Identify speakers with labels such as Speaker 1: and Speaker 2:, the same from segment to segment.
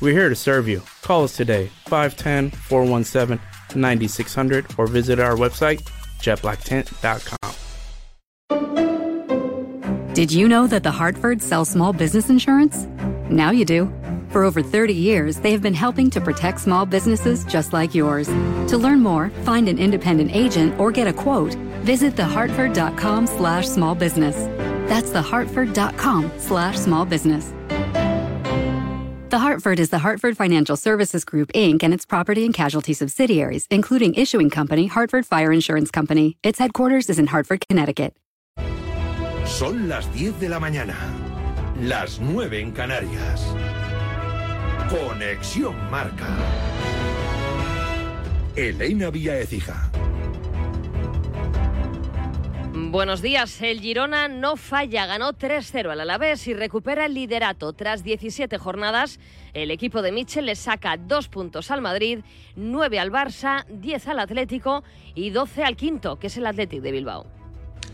Speaker 1: we're here to serve you. Call us today, 510 417 9600, or visit our website, jetblacktint.com.
Speaker 2: Did you know that the Hartford sells small business insurance? Now you do. For over 30 years, they have been helping to protect small businesses just like yours. To learn more, find an independent agent, or get a quote, visit thehartford.com slash small business. That's thehartford.com slash small business. The Hartford is the Hartford Financial Services Group, Inc., and its property and casualty subsidiaries, including issuing company Hartford Fire Insurance Company. Its headquarters is in Hartford, Connecticut.
Speaker 3: Son las 10 de la mañana, las 9 en Canarias. Conexión Marca. Elena Vía Ecija.
Speaker 4: Buenos días. El Girona no falla, ganó 3-0 al Alavés y recupera el liderato. Tras 17 jornadas, el equipo de Michel le saca dos puntos al Madrid, 9 al Barça, 10 al Atlético y 12 al quinto, que es el Athletic de Bilbao.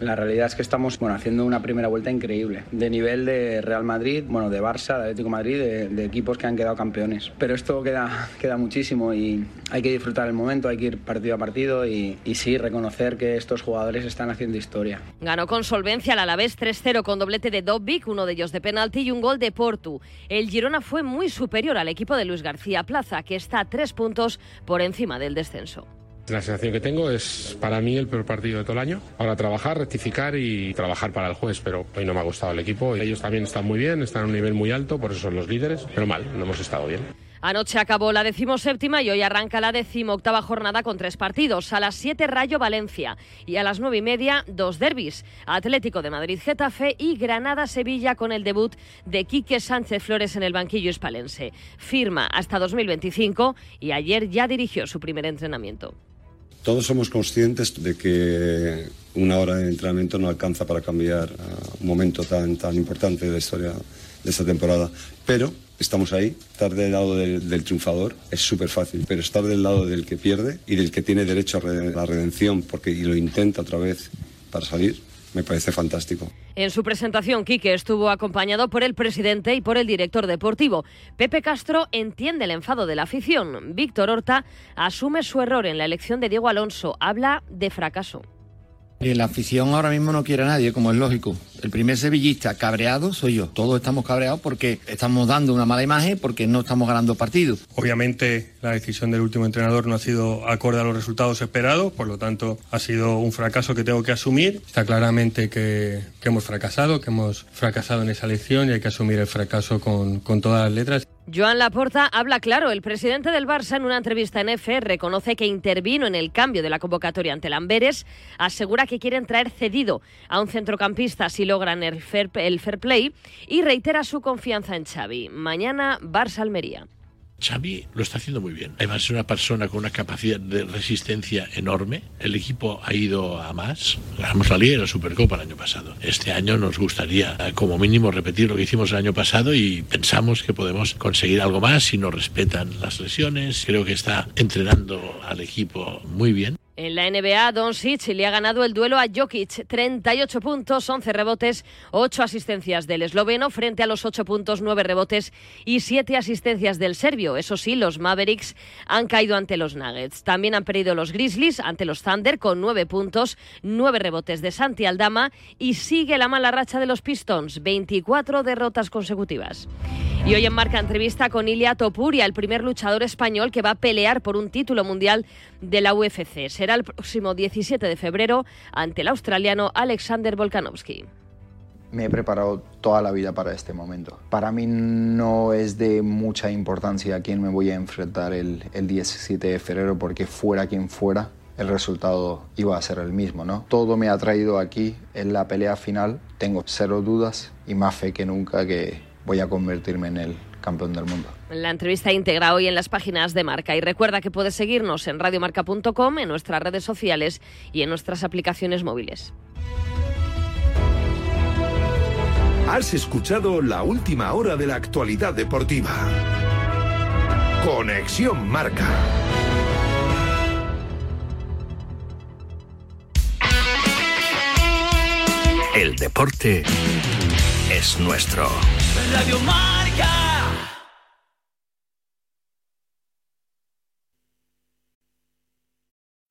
Speaker 5: La realidad es que estamos bueno, haciendo una primera vuelta increíble, de nivel de Real Madrid, bueno, de Barça, de Atlético Madrid, de, equipos que han quedado campeones. Pero esto queda, queda muchísimo y hay que disfrutar el momento, hay que ir partido a partido y, y sí, reconocer que estos jugadores están haciendo historia.
Speaker 4: Ganó con solvencia al Alavés 3-0 con doblete de Dobbik, uno de ellos de penalti y un gol de Portu. El Girona fue muy superior al equipo de Luis García Plaza, que está a tres puntos por encima del descenso.
Speaker 6: La sensación que tengo es para mí el peor partido de todo el año. Ahora trabajar, rectificar y trabajar para el juez, pero hoy no me ha gustado el equipo. Ellos también están muy bien, están a un nivel muy alto, por eso son los líderes, pero mal, no hemos estado bien.
Speaker 4: Anoche acabó la decimoséptima y hoy arranca la decimoctava jornada con tres partidos. A las 7 Rayo Valencia y a las nueve y media dos derbis. Atlético de Madrid Getafe y Granada Sevilla con el debut de Quique Sánchez Flores en el banquillo hispalense. Firma hasta 2025 y ayer ya dirigió su primer entrenamiento.
Speaker 7: Todos somos conscientes de que una hora de entrenamiento no alcanza para cambiar un momento tan, tan importante de la historia de esta temporada, pero estamos ahí. Estar del lado del, del triunfador es súper fácil, pero estar del lado del que pierde y del que tiene derecho a la redención porque y lo intenta otra vez para salir, me parece fantástico.
Speaker 4: En su presentación, Quique estuvo acompañado por el presidente y por el director deportivo. Pepe Castro entiende el enfado de la afición. Víctor Horta asume su error en la elección de Diego Alonso. Habla de fracaso.
Speaker 8: Y la afición ahora mismo no quiere a nadie, como es lógico. El primer sevillista cabreado soy yo. Todos estamos cabreados porque estamos dando una mala imagen, porque no estamos ganando partidos.
Speaker 9: Obviamente la decisión del último entrenador no ha sido acorde a los resultados esperados, por lo tanto ha sido un fracaso que tengo que asumir. Está claramente que, que hemos fracasado, que hemos fracasado en esa elección y hay que asumir el fracaso con, con todas las letras.
Speaker 4: Joan Laporta habla claro. El presidente del Barça en una entrevista en EFE reconoce que intervino en el cambio de la convocatoria ante Lamberes. Asegura que quieren traer cedido a un centrocampista si logran el fair, el fair play y reitera su confianza en Xavi. Mañana Barça-Almería.
Speaker 10: Xavi lo está haciendo muy bien. Además es una persona con una capacidad de resistencia enorme. El equipo ha ido a más. Ganamos la Liga y la Supercopa el año pasado. Este año nos gustaría como mínimo repetir lo que hicimos el año pasado y pensamos que podemos conseguir algo más si nos respetan las lesiones. Creo que está entrenando al equipo muy bien.
Speaker 4: En la NBA, Doncic le ha ganado el duelo a Jokic, 38 puntos, 11 rebotes, 8 asistencias del esloveno frente a los 8 puntos, 9 rebotes y 7 asistencias del serbio. Eso sí, los Mavericks han caído ante los Nuggets. También han perdido los Grizzlies ante los Thunder con 9 puntos, 9 rebotes de Santi Aldama y sigue la mala racha de los Pistons, 24 derrotas consecutivas. Y hoy en marca entrevista con Ilia Topuria, el primer luchador español que va a pelear por un título mundial de la UFC. Será el próximo 17 de febrero ante el australiano Alexander Volkanovski.
Speaker 11: Me he preparado toda la vida para este momento. Para mí no es de mucha importancia a quién me voy a enfrentar el, el 17 de febrero porque fuera quien fuera, el resultado iba a ser el mismo, ¿no? Todo me ha traído aquí en la pelea final. Tengo cero dudas y más fe que nunca que voy a convertirme en el campeón del mundo.
Speaker 4: La entrevista íntegra hoy en las páginas de Marca y recuerda que puedes seguirnos en radiomarca.com, en nuestras redes sociales y en nuestras aplicaciones móviles.
Speaker 3: Has escuchado la última hora de la actualidad deportiva. Conexión Marca.
Speaker 12: El deporte es nuestro.
Speaker 13: Radio Marca.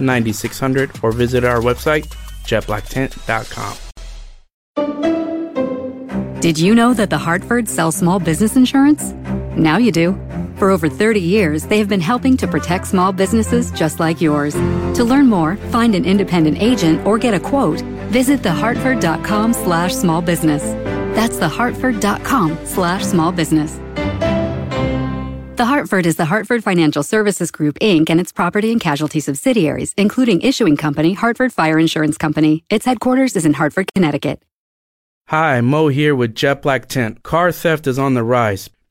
Speaker 1: 9600, or visit our website, jetblacktent.com.
Speaker 2: Did you know that the Hartford sells small business insurance? Now you do. For over 30 years, they have been helping to protect small businesses just like yours. To learn more, find an independent agent, or get a quote, visit thehartford.com slash small business. That's thehartford.com slash small business. The Hartford is the Hartford Financial Services Group, Inc., and its property and casualty subsidiaries, including issuing company Hartford Fire Insurance Company. Its headquarters is in Hartford, Connecticut.
Speaker 1: Hi, Mo here with Jet Black Tent. Car theft is on the rise.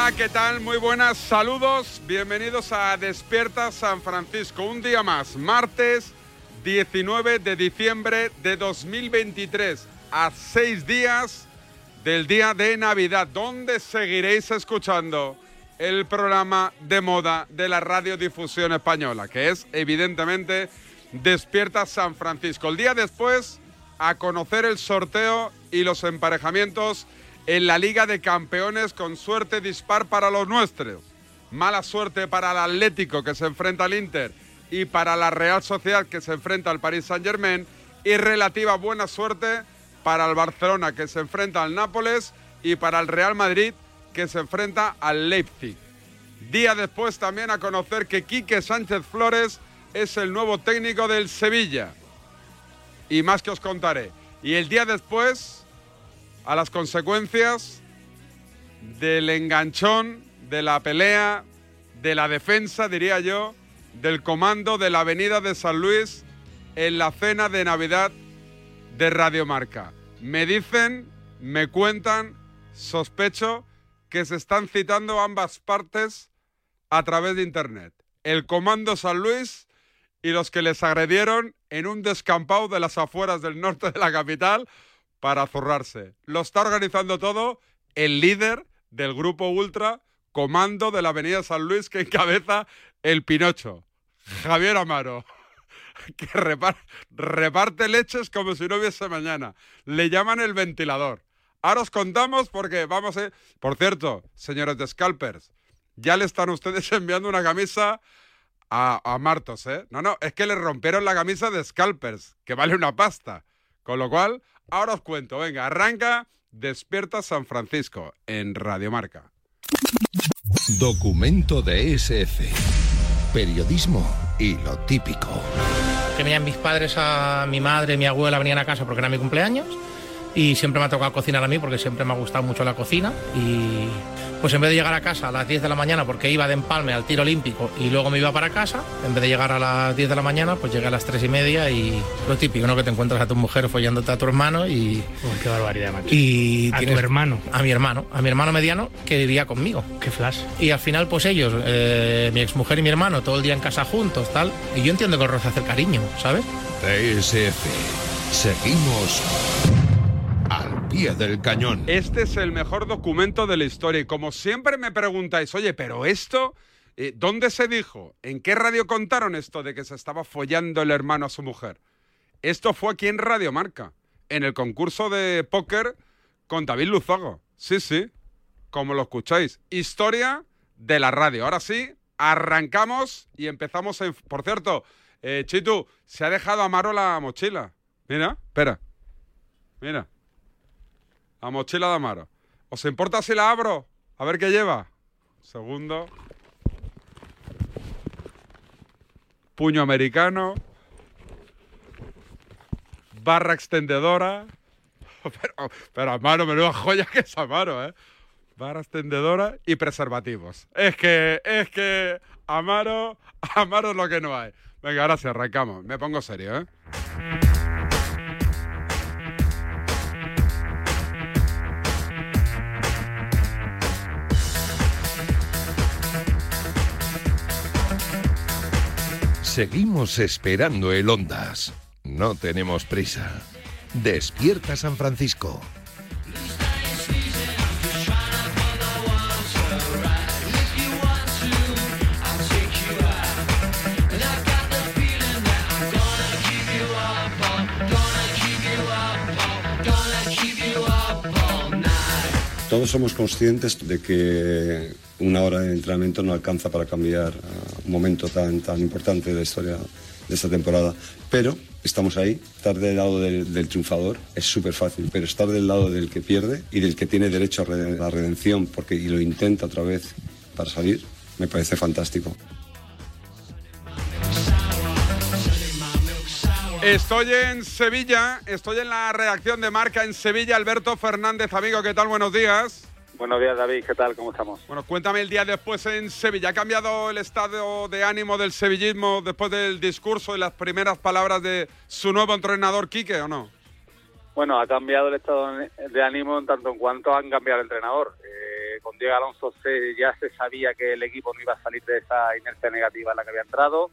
Speaker 14: Hola, ¿qué tal? Muy buenas, saludos, bienvenidos a Despierta San Francisco. Un día más, martes 19 de diciembre de 2023, a seis días del día de Navidad, donde seguiréis escuchando el programa de moda de la radiodifusión española, que es evidentemente Despierta San Francisco. El día después, a conocer el sorteo y los emparejamientos en la Liga de Campeones con suerte dispar para los nuestros. Mala suerte para el Atlético que se enfrenta al Inter y para la Real Sociedad que se enfrenta al Paris Saint-Germain y relativa buena suerte para el Barcelona que se enfrenta al Nápoles y para el Real Madrid que se enfrenta al Leipzig. Día después también a conocer que Quique Sánchez Flores es el nuevo técnico del Sevilla. Y más que os contaré. Y el día después a las consecuencias del enganchón, de la pelea, de la defensa, diría yo, del comando de la Avenida de San Luis en la cena de Navidad de Radio Marca. Me dicen, me cuentan, sospecho que se están citando ambas partes a través de Internet. El comando San Luis y los que les agredieron en un descampado de las afueras del norte de la capital para zurrarse. Lo está organizando todo el líder del grupo Ultra, comando de la Avenida San Luis, que encabeza el Pinocho, Javier Amaro, que reparte, leches como si no hubiese mañana. Le llaman el ventilador. Ahora os contamos porque vamos a... Por cierto, señores de Scalpers, ya le están ustedes enviando una camisa a, a Martos, ¿eh? No, no, es que le rompieron la camisa de Scalpers, que vale una pasta. Con lo cual, Ahora os cuento, venga, arranca Despierta San Francisco en Radiomarca.
Speaker 13: Documento de SF. Periodismo y lo típico.
Speaker 15: Que venían mis padres, a mi madre, mi abuela venían a casa porque era mi cumpleaños y siempre me ha tocado cocinar a mí porque siempre me ha gustado mucho la cocina y pues en vez de llegar a casa a las 10 de la mañana porque iba de empalme al tiro olímpico y luego me iba para casa, en vez de llegar a las 10 de la mañana pues llegué a las 3 y media y lo típico, ¿no? Que te encuentras a tu mujer follándote a tu hermano y...
Speaker 16: qué barbaridad, macho.
Speaker 15: Y
Speaker 16: a tu hermano.
Speaker 15: A mi hermano, a mi hermano mediano que vivía conmigo.
Speaker 16: Qué flash.
Speaker 15: Y al final pues ellos, eh, mi exmujer y mi hermano, todo el día en casa juntos, tal. Y yo entiendo que os roza hacer cariño, ¿sabes?
Speaker 13: TSF Seguimos pie del cañón.
Speaker 14: Este es el mejor documento de la historia y como siempre me preguntáis, oye, pero esto, eh, ¿dónde se dijo? ¿En qué radio contaron esto de que se estaba follando el hermano a su mujer? Esto fue aquí en Radio Marca, en el concurso de póker con David Luzago. Sí, sí, como lo escucháis. Historia de la radio. Ahora sí, arrancamos y empezamos. Por cierto, eh, Chitu, se ha dejado a Maro la mochila. Mira, espera. Mira. La mochila de Amaro. ¿Os importa si la abro? A ver qué lleva. Segundo. Puño americano. Barra extendedora. Pero, pero Amaro, menuda joya que es Amaro, ¿eh? Barra extendedora y preservativos. Es que, es que Amaro, Amaro es lo que no hay. Venga, ahora sí, arrancamos. Me pongo serio, ¿eh?
Speaker 13: Seguimos esperando el Ondas. No tenemos prisa. Despierta San Francisco.
Speaker 7: Todos somos conscientes de que una hora de entrenamiento no alcanza para cambiar uh, un momento tan, tan importante de la historia de esta temporada, pero estamos ahí, estar del lado del, triunfador es súper fácil, pero estar del lado del que pierde y del que tiene derecho a la redención porque, y lo intenta otra vez para salir, me parece fantástico.
Speaker 14: Estoy en Sevilla, estoy en la redacción de Marca en Sevilla. Alberto Fernández, amigo, ¿qué tal? Buenos días.
Speaker 16: Buenos días, David. ¿Qué tal? ¿Cómo estamos?
Speaker 14: Bueno, cuéntame el día después en Sevilla. ¿Ha cambiado el estado de ánimo del sevillismo después del discurso y las primeras palabras de su nuevo entrenador, Quique, o no?
Speaker 16: Bueno, ha cambiado el estado de ánimo en tanto en cuanto han cambiado el entrenador. Eh, con Diego Alonso se, ya se sabía que el equipo no iba a salir de esa inercia negativa en la que había entrado.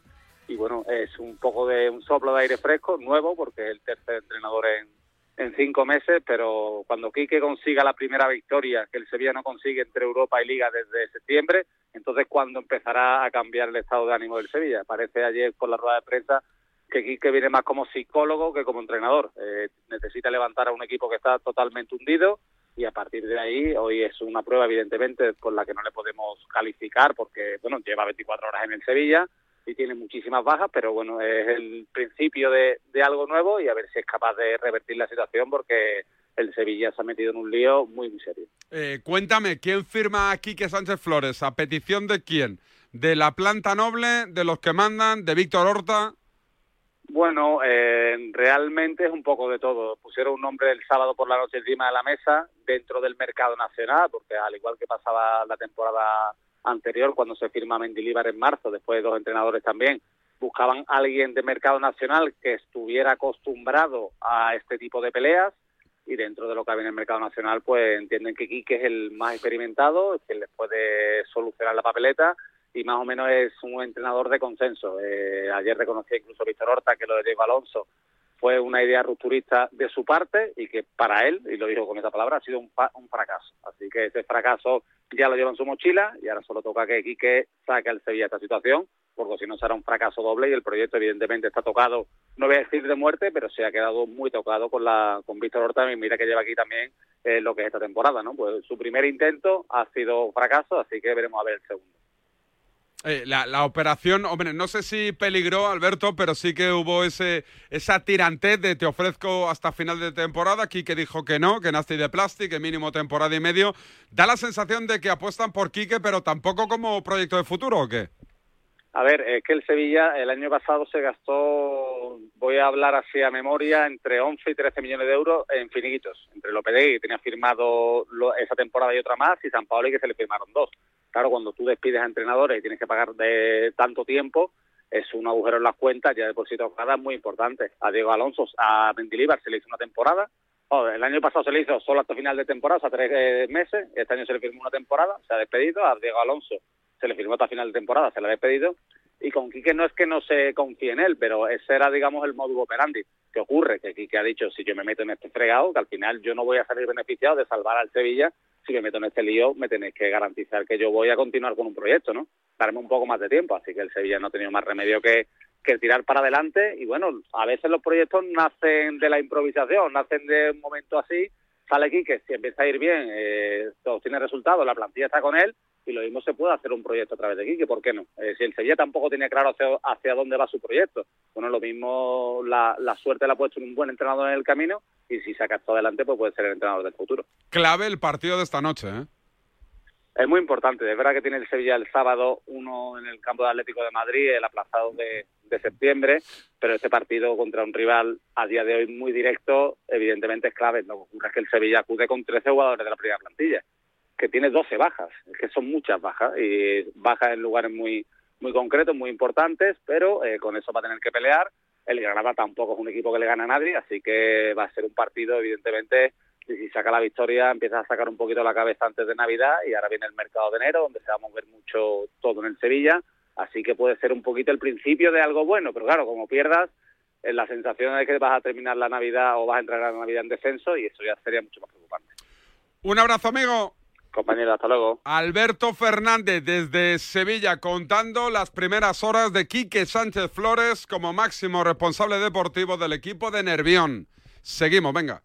Speaker 16: Y bueno, es un poco de un soplo de aire fresco, nuevo, porque es el tercer entrenador en, en cinco meses, pero cuando Quique consiga la primera victoria que el Sevilla no consigue entre Europa y Liga desde septiembre, entonces cuando empezará a cambiar el estado de ánimo del Sevilla. Parece ayer por la rueda de prensa que Quique viene más como psicólogo que como entrenador. Eh, necesita levantar a un equipo que está totalmente hundido y a partir de ahí hoy es una prueba evidentemente por la que no le podemos calificar porque bueno lleva 24 horas en el Sevilla y tiene muchísimas bajas, pero bueno, es el principio de, de, algo nuevo y a ver si es capaz de revertir la situación porque el Sevilla se ha metido en un lío muy, muy serio.
Speaker 14: Eh, cuéntame, ¿quién firma a Quique Sánchez Flores? ¿A petición de quién? ¿De la planta noble? ¿De los que mandan? ¿De Víctor Horta?
Speaker 16: Bueno, eh, realmente es un poco de todo. Pusieron un nombre el sábado por la noche encima de la mesa dentro del mercado nacional, porque al igual que pasaba la temporada anterior cuando se firma Mendilibar en marzo, después de dos entrenadores también, buscaban alguien de mercado nacional que estuviera acostumbrado a este tipo de peleas y dentro de lo que había en el mercado nacional pues entienden que Quique es el más experimentado, que les puede solucionar la papeleta y más o menos es un entrenador de consenso. Eh, ayer reconocía incluso Víctor Horta que lo de Diego Alonso fue una idea rupturista de su parte y que para él, y lo dijo con esa palabra, ha sido un, un fracaso. Así que ese fracaso ya lo lleva en su mochila y ahora solo toca que Quique saque al Sevilla esta situación, porque si no será un fracaso doble y el proyecto evidentemente está tocado, no voy a decir de muerte, pero se ha quedado muy tocado con la con Víctor Horta y mira que lleva aquí también eh, lo que es esta temporada, ¿no? Pues su primer intento ha sido fracaso, así que veremos a ver el segundo.
Speaker 14: Eh, la, la, operación, hombre, no sé si peligró, Alberto, pero sí que hubo ese esa tirantez de te ofrezco hasta final de temporada. Aquí que dijo que no, que nace de plástico, mínimo temporada y medio. Da la sensación de que apuestan por Quique, pero tampoco como proyecto de futuro, ¿o qué?
Speaker 16: A ver, es que el Sevilla el año pasado se gastó, voy a hablar así a memoria, entre 11 y 13 millones de euros en finiquitos. Entre Lopetegui, que tenía firmado esa temporada y otra más, y San Paolo, que se le firmaron dos. Claro, cuando tú despides a entrenadores y tienes que pagar de tanto tiempo, es un agujero en las cuentas ya de por sí tocada muy importante. A Diego Alonso, a Mendilibar se le hizo una temporada, oh, el año pasado se le hizo solo hasta final de temporada, o sea, tres eh, meses, este año se le firmó una temporada, se ha despedido, a Diego Alonso se le firmó hasta final de temporada, se le ha despedido, y con Quique no es que no se confíe en él, pero ese era, digamos, el modus operandi. ¿Qué ocurre? Que Quique ha dicho, si yo me meto en este fregado, que al final yo no voy a salir beneficiado de salvar al Sevilla, si me meto en este lío, me tenéis que garantizar que yo voy a continuar con un proyecto, ¿no? Darme un poco más de tiempo, así que el Sevilla no ha tenido más remedio que, que tirar para adelante y bueno, a veces los proyectos nacen de la improvisación, nacen de un momento así, sale Quique, si empieza a ir bien, eh, todo tiene resultados, la plantilla está con él, y lo mismo se puede hacer un proyecto a través de Quique, ¿por qué no? Eh, si el Sevilla tampoco tiene claro hacia, hacia, dónde va su proyecto, bueno, lo mismo la, la suerte la ha puesto un buen entrenador en el camino y si saca esto adelante, pues puede ser el entrenador del futuro.
Speaker 14: Clave el partido de esta noche, ¿eh?
Speaker 16: Es muy importante, es verdad que tiene el Sevilla el sábado uno en el campo de Atlético de Madrid, el aplazado de, septiembre, pero este partido contra un rival a día de hoy muy directo, evidentemente es clave. Lo que ocurre que el Sevilla acude con 13 jugadores de la primera plantilla que tiene 12 bajas, que son muchas bajas, y bajas en lugares muy muy concretos, muy importantes, pero eh, con eso va a tener que pelear. El Granada tampoco es un equipo que le gana a nadie, así que va a ser un partido, evidentemente, y si saca la victoria, empieza a sacar un poquito la cabeza antes de Navidad, y ahora viene el mercado de enero, donde se va a mover mucho todo en el Sevilla, así que puede ser un poquito el principio de algo bueno, pero claro, como pierdas, eh, la sensación es que vas a terminar la Navidad o vas a entrar a la Navidad en descenso, y eso ya sería mucho más preocupante.
Speaker 14: Un abrazo, amigo.
Speaker 16: Compañero, hasta luego.
Speaker 14: Alberto Fernández desde Sevilla contando las primeras horas de Quique Sánchez Flores como máximo responsable deportivo del equipo de Nervión. Seguimos, venga.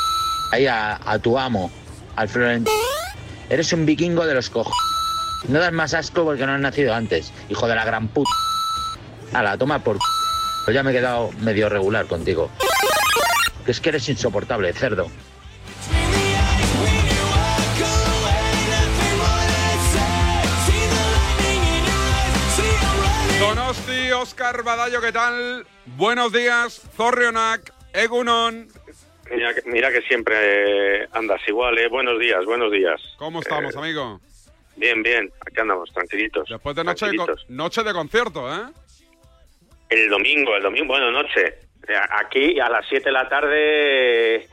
Speaker 17: Ahí a, tu amo, al Florentino. Eres un vikingo de los cojos. No das más asco porque no has nacido antes, hijo de la gran puta. A toma por. Pues ya me he quedado medio regular contigo. Que es que eres insoportable, cerdo.
Speaker 14: Donosti, Oscar Badallo, ¿qué tal? Buenos días, Zorrionak, Egunon.
Speaker 18: Mira, mira que siempre andas igual, ¿eh? Buenos días, buenos días.
Speaker 14: ¿Cómo estamos,
Speaker 18: Eh,
Speaker 14: amigo?
Speaker 18: Bien, bien, aquí andamos, tranquilitos.
Speaker 14: Después de noche de, noche concierto, ¿eh?
Speaker 18: El domingo, el domingo, bueno, noche. Eh, Aquí a las 7 de la tarde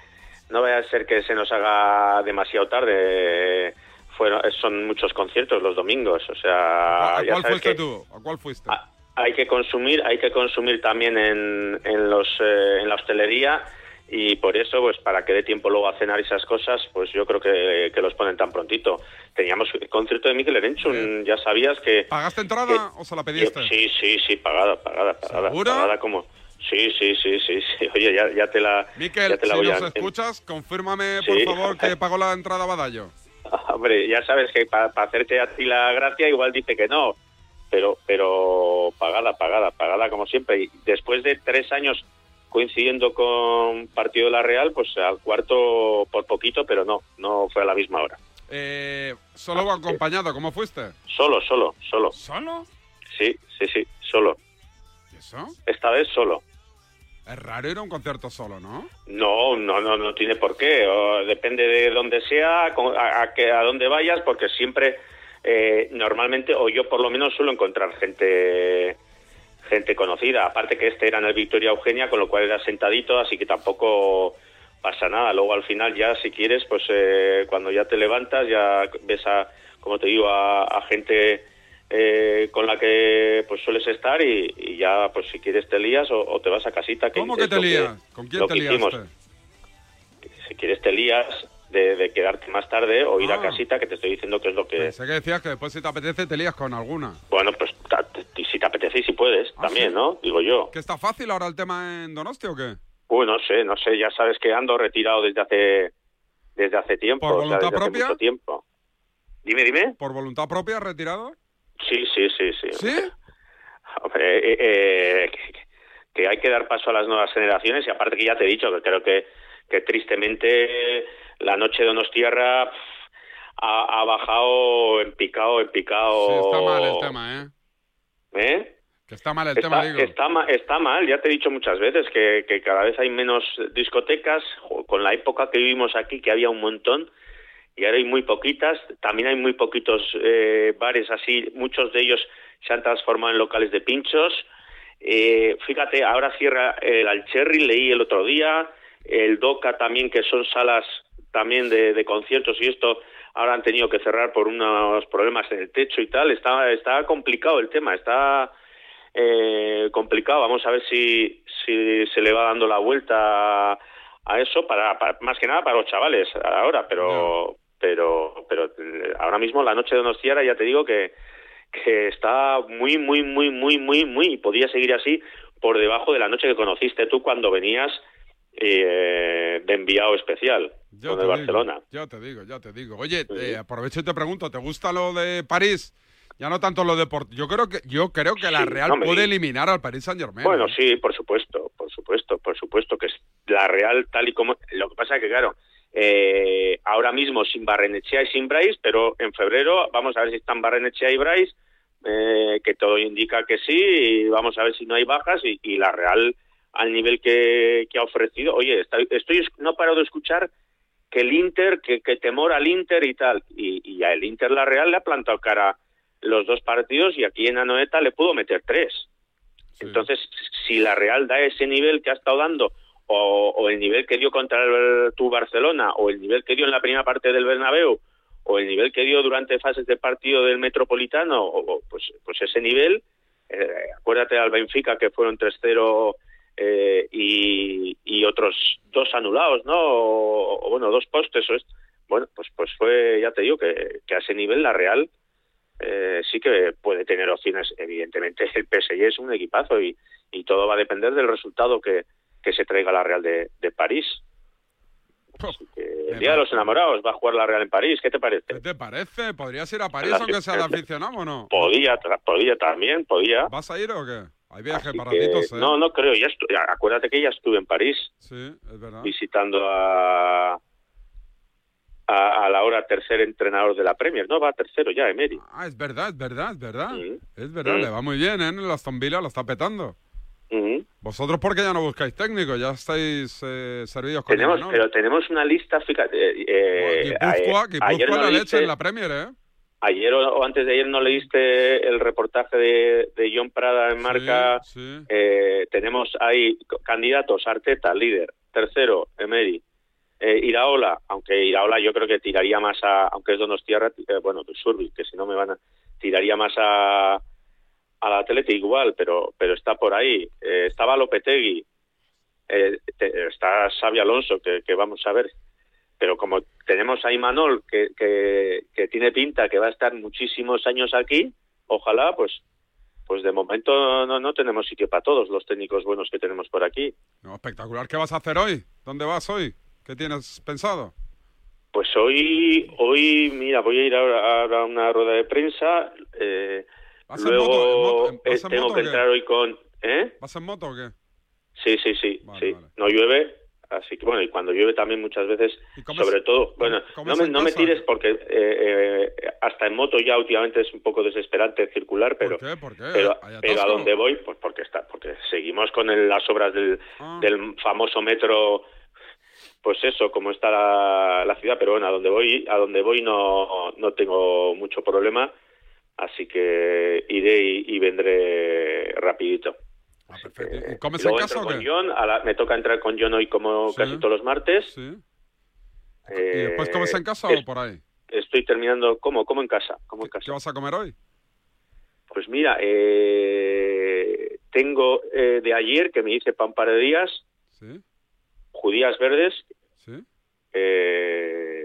Speaker 18: no vaya a ser que se nos haga demasiado tarde. Fueron, son muchos conciertos los domingos, o sea,
Speaker 14: ¿A
Speaker 18: ya
Speaker 14: cuál
Speaker 18: sabes
Speaker 14: fuiste
Speaker 18: que
Speaker 14: tú? ¿A cuál fuiste?
Speaker 18: hay que consumir, hay que consumir también en, en los eh, en la hostelería y por eso, pues para que dé tiempo luego a cenar esas cosas, pues yo creo que, que los ponen tan prontito. Teníamos el concierto de Mikel Erenchun, ya sabías que...
Speaker 14: ¿Pagaste entrada o se la pediste?
Speaker 18: Sí, sí, sí, pagada, pagada, pagada.
Speaker 14: ¿Seguro?
Speaker 18: Pagada como... Sí, sí, sí, sí, sí. Oye, ya, ya te la...
Speaker 14: Miquel,
Speaker 18: ya te la
Speaker 14: si
Speaker 18: voy
Speaker 14: nos
Speaker 18: a...
Speaker 14: escuchas, confírmame,
Speaker 18: Sí.
Speaker 14: por favor, que pagó la entrada Badallo.
Speaker 18: Hombre, ya sabes que para hacerte a ti la gracia igual dice que no, pero pero pagada, pagada, pagada como siempre. Y después de tres años coincidiendo con partido de la Real, pues al cuarto por poquito, pero no, no fue a la misma hora.
Speaker 14: Eh, ¿Solo o acompañado? ¿Cómo fuiste?
Speaker 18: Solo, solo, solo.
Speaker 14: ¿Solo?
Speaker 18: Sí, sí, sí, solo.
Speaker 14: ¿Y eso?
Speaker 18: Esta vez solo.
Speaker 14: Es raro ir a un concierto solo, ¿no?
Speaker 18: No, no, no, no tiene por qué. O depende de dónde sea, a, a, que- a dónde vayas, porque siempre, eh, normalmente, o yo por lo menos suelo encontrar gente gente conocida. Aparte que este era en el Victoria Eugenia, con lo cual era sentadito, así que tampoco pasa nada. Luego al final ya, si quieres, pues eh, cuando ya te levantas, ya ves a, como te digo, a, a gente eh, con la que pues sueles estar y, y ya, pues si quieres te lías o, o te vas a casita. Que
Speaker 14: ¿Cómo que te lías? ¿Con quién te liaste?
Speaker 18: Si quieres te lías de, de quedarte más tarde o ir
Speaker 14: Ah.
Speaker 18: a casita, que te estoy diciendo que es lo que...
Speaker 14: Pensé que decías que después si te apetece te lías con alguna.
Speaker 18: Bueno, pues te- si puedes, también,
Speaker 14: ¿sí?
Speaker 18: ¿no? Digo yo.
Speaker 14: ¿Que está fácil ahora el tema en Donosti o qué?
Speaker 18: Uy, no sé, no sé, ya sabes que ando retirado desde hace desde hace tiempo,
Speaker 14: ¿Por
Speaker 18: o sea,
Speaker 14: voluntad
Speaker 18: hace
Speaker 14: propia?
Speaker 18: mucho tiempo. Dime, dime.
Speaker 14: ¿Por voluntad propia retirado?
Speaker 18: Sí, sí, sí, sí.
Speaker 14: ¿Sí?
Speaker 18: Hombre, eh, eh, que, que hay que dar paso a las nuevas generaciones y aparte que ya te he dicho que creo que, que tristemente la noche de Donostierra ha, ha bajado en picado, en picado.
Speaker 14: Sí, está mal el tema, ¿eh?
Speaker 18: ¿Eh?
Speaker 14: Que está mal el
Speaker 18: está,
Speaker 14: tema, digo.
Speaker 18: Está, ma- está mal, ya te he dicho muchas veces que, que cada vez hay menos discotecas, con la época que vivimos aquí, que había un montón, y ahora hay muy poquitas, también hay muy poquitos eh, bares así, muchos de ellos se han transformado en locales de pinchos. Eh, fíjate, ahora cierra el Alcherry, leí el otro día, el Doca también, que son salas también de, de conciertos y esto, ahora han tenido que cerrar por unos problemas en el techo y tal. Está, está complicado el tema, está eh, complicado. Vamos a ver si, si se le va dando la vuelta a eso, para, para- más que nada para los chavales ahora, pero, pero, pero eh, ahora mismo la noche de Donostiara ya te digo que, que está muy, muy, muy, muy, muy, muy, y podía seguir así por debajo de la noche que conociste tú cuando venías eh, de enviado especial
Speaker 14: Yo
Speaker 18: con el
Speaker 14: digo,
Speaker 18: Barcelona.
Speaker 14: ya te digo, ya te digo. Oye, eh, aprovecho y te pregunto, ¿te gusta lo de París? Ya no tanto lo de Port- Yo creo que yo creo que la Real
Speaker 18: no
Speaker 14: puede eliminar al Paris Saint Germain.
Speaker 18: Bueno, sí, por supuesto, por supuesto, por supuesto que es la Real tal y como... Lo que pasa es que, claro, eh, ahora mismo sin Barrenechea y sin Bryce, pero en febrero vamos a ver si están Barrenechea y Bryce, eh, que todo indica que sí, y vamos a ver si no hay bajas, y, y la Real al nivel que, que ha ofrecido... Oye, está- estoy no paro de escuchar que el Inter, que, que temor al Inter y tal, y, y a el Inter la Real le ha plantado cara los dos partidos y aquí en Anoeta le pudo meter tres. Entonces, si la Real da ese nivel que ha estado dando, o, o el nivel que dio contra el, tu Barcelona, o el nivel que dio en la primera parte del Bernabéu, o el nivel que dio durante fases de partido del Metropolitano, o, o, pues, pues ese nivel, eh, acuérdate al Benfica que fueron 3-0 eh, y, y otros dos anulados, ¿no? O, o, bueno, dos postes, o es- bueno, pues, pues fue, ya te digo, que, que a ese nivel la Real eh, sí que puede tener opciones. Evidentemente, el PSG es un equipazo y, y todo va a depender del resultado que, que se traiga la Real de, de París. Así que el Día de los Enamorados va a jugar la Real en París. ¿Qué te parece?
Speaker 14: ¿Qué te parece? ¿Podrías ir a París
Speaker 18: La-
Speaker 14: aunque sea de aficionado o no?
Speaker 18: Podía, podía también, podía.
Speaker 14: ¿Vas a ir o qué? Hay viaje para ¿eh?
Speaker 18: no, no creo. Ya, acuérdate que ya estuve en París
Speaker 14: Sí, es verdad.
Speaker 18: visitando a, a, a la hora tercer entrenador de la Premier. No, va tercero ya, Emery.
Speaker 14: Ah, es verdad, es verdad, es verdad. Es verdad,
Speaker 18: Mm.
Speaker 14: le va muy bien, ¿eh? Aston Villa lo está petando.
Speaker 18: Ujú.
Speaker 14: Vosotros porque ya no buscáis técnico, ya estáis eh, servidos con
Speaker 18: Tenemos,
Speaker 14: Imanol.
Speaker 18: pero tenemos una lista, fíjate. eh, eh,
Speaker 14: Guipúzcoa
Speaker 18: ayer no
Speaker 14: la leche
Speaker 18: leíste-
Speaker 14: en la Premier, ¿eh?
Speaker 18: Ayer o, antes de ayer no leíste el reportaje de, de John Prada en marca.
Speaker 14: Sí.
Speaker 18: Eh, tenemos ahí candidatos: Arteta, líder. Tercero, Emery. Eh, Iraola, aunque Iraola yo creo que tiraría más a, aunque es Donostiarra, eh, bueno, Surbi, que si no me van a, tiraría más a al Atleti igual, pero pero está por ahí. Eh, estaba Lopetegui, eh, está Xavi Alonso, que, vamos a ver. Pero como tenemos a Imanol, que, que, que tiene pinta que va a estar muchísimos años aquí, ojalá, pues pues de momento no, no tenemos sitio para todos los técnicos buenos que tenemos por aquí.
Speaker 14: No, espectacular. ¿Qué vas a hacer hoy? ¿Dónde vas hoy? ¿Qué tienes pensado?
Speaker 18: Pues hoy, hoy mira, voy a ir ahora a una rueda de prensa. Eh,
Speaker 14: ¿Vas en
Speaker 18: luego
Speaker 14: moto? ¿En moto?
Speaker 18: eh,
Speaker 14: ¿Vas en
Speaker 18: tengo
Speaker 14: moto
Speaker 18: que entrar hoy con... ¿Eh?
Speaker 14: ¿Vas en moto o qué?
Speaker 18: Sí, sí, sí. sí. No llueve, así que bueno, y cuando llueve también muchas veces, sobre todo, bueno, no me, no me tires porque eh, eh, hasta en moto ya últimamente es un poco desesperante circular, pero,
Speaker 14: ¿Por qué? ¿Por qué?
Speaker 18: pero,
Speaker 14: ¿Hay
Speaker 18: pero a dónde voy, pues porque está, porque seguimos con el- las obras del,
Speaker 14: Ah.
Speaker 18: del famoso metro, pues eso, como está la, la ciudad, pero bueno, a donde voy, a donde voy no, no tengo mucho problema, así que iré y, y vendré rapidito.
Speaker 14: ¿Y comes
Speaker 18: Y luego
Speaker 14: en casa o qué?
Speaker 18: John, a la- me toca entrar con John hoy como casi todos los martes.
Speaker 14: ¿Y
Speaker 18: Eh,
Speaker 14: después comes en casa
Speaker 18: es-
Speaker 14: o por ahí?
Speaker 18: Estoy terminando, como, como en casa, como en casa.
Speaker 14: ¿Qué vas a comer hoy?
Speaker 18: Pues mira, eh, tengo eh, de ayer que me hice pan par de días,
Speaker 14: Sí.
Speaker 18: Judías verdes,
Speaker 14: Sí.
Speaker 18: eh,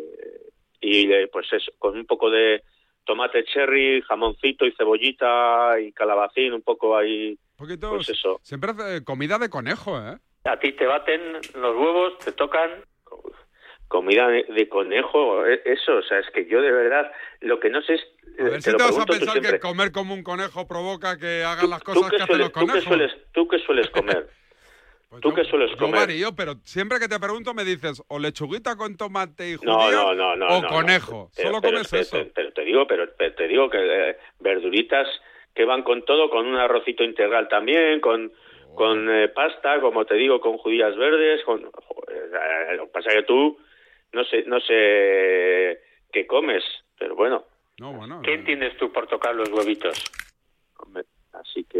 Speaker 18: y pues eso, con un poco de tomate cherry, jamoncito y cebollita y calabacín, un poco ahí,
Speaker 14: Un poquito.
Speaker 18: pues eso.
Speaker 14: Siempre hace comida de conejo, ¿eh?
Speaker 18: A ti te baten los huevos, te tocan comida de, de conejo, e- eso, o sea, es que yo de verdad lo que no sé es
Speaker 14: A
Speaker 18: eh,
Speaker 14: ver si
Speaker 18: lo
Speaker 14: te vas a pensar que comer como un conejo provoca que hagan las
Speaker 18: ¿Tú
Speaker 14: cosas
Speaker 18: qué
Speaker 14: que hacen
Speaker 18: sueles,
Speaker 14: los
Speaker 18: tú qué
Speaker 14: conejos.
Speaker 18: sueles, tú qué sueles comer? ¿Tú qué sueles
Speaker 14: Yo
Speaker 18: comer?
Speaker 14: varío, pero siempre que te pregunto me dices o lechuguita con tomate y judía
Speaker 18: No, no, no, no.
Speaker 14: o
Speaker 18: no,
Speaker 14: conejo.
Speaker 18: no. Pero-
Speaker 14: Solo
Speaker 18: pero-
Speaker 14: comes
Speaker 18: pero-
Speaker 14: eso.
Speaker 18: Pero, pero te digo, pero, pero te digo que eh, verduritas que van con todo, con un arrocito integral también, con, con eh, pasta, como te digo, con judías verdes, con... joder, eh, lo que pasa es que tú no sé, no sé qué comes, pero bueno.
Speaker 14: No, bueno.
Speaker 18: ¿Qué tienes tú por tocar los huevitos? Así que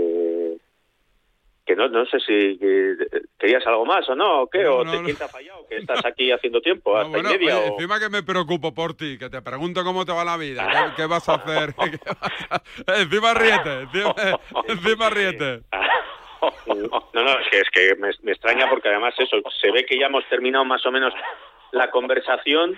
Speaker 18: que no, no sé si que- querías algo más o no, o qué,
Speaker 14: No,
Speaker 18: o
Speaker 14: no,
Speaker 18: te, quién te ha fallado, que estás aquí haciendo tiempo, hasta
Speaker 14: bueno,
Speaker 18: y media,
Speaker 14: oye,
Speaker 18: o-
Speaker 14: encima que me preocupo por ti, que te pregunto cómo te va la vida, qué, qué vas a hacer. ¿Qué vas a- Encima ríete, encima, encima ríete.
Speaker 18: No, no, es que, es que me, me extraña porque además eso, se ve que ya hemos terminado más o menos la conversación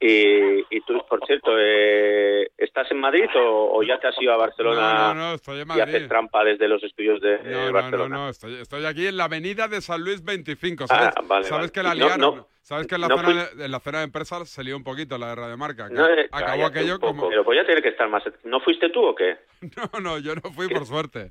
Speaker 18: y, y tú, por cierto, eh, ¿estás en Madrid o, o ya te has ido a Barcelona
Speaker 14: No, no, no, estoy en
Speaker 18: y
Speaker 14: Madrid.
Speaker 18: haces trampa desde los estudios de eh,
Speaker 14: No, no, no,
Speaker 18: Barcelona?
Speaker 14: no, estoy, estoy aquí en la avenida de San Luis 25. ¿Sabes,
Speaker 18: Ah, vale,
Speaker 14: ¿sabes
Speaker 18: vale.
Speaker 14: que la liaron? ¿Sabes que en la, cena
Speaker 18: fui-
Speaker 14: de, en la cena de empresa se lió un poquito la de Radio Marca? que
Speaker 18: No, eh,
Speaker 14: acabó aquello como...
Speaker 18: Pero voy a tener que estar más... ¿No fuiste tú o qué?
Speaker 14: No, no, yo no fui por suerte.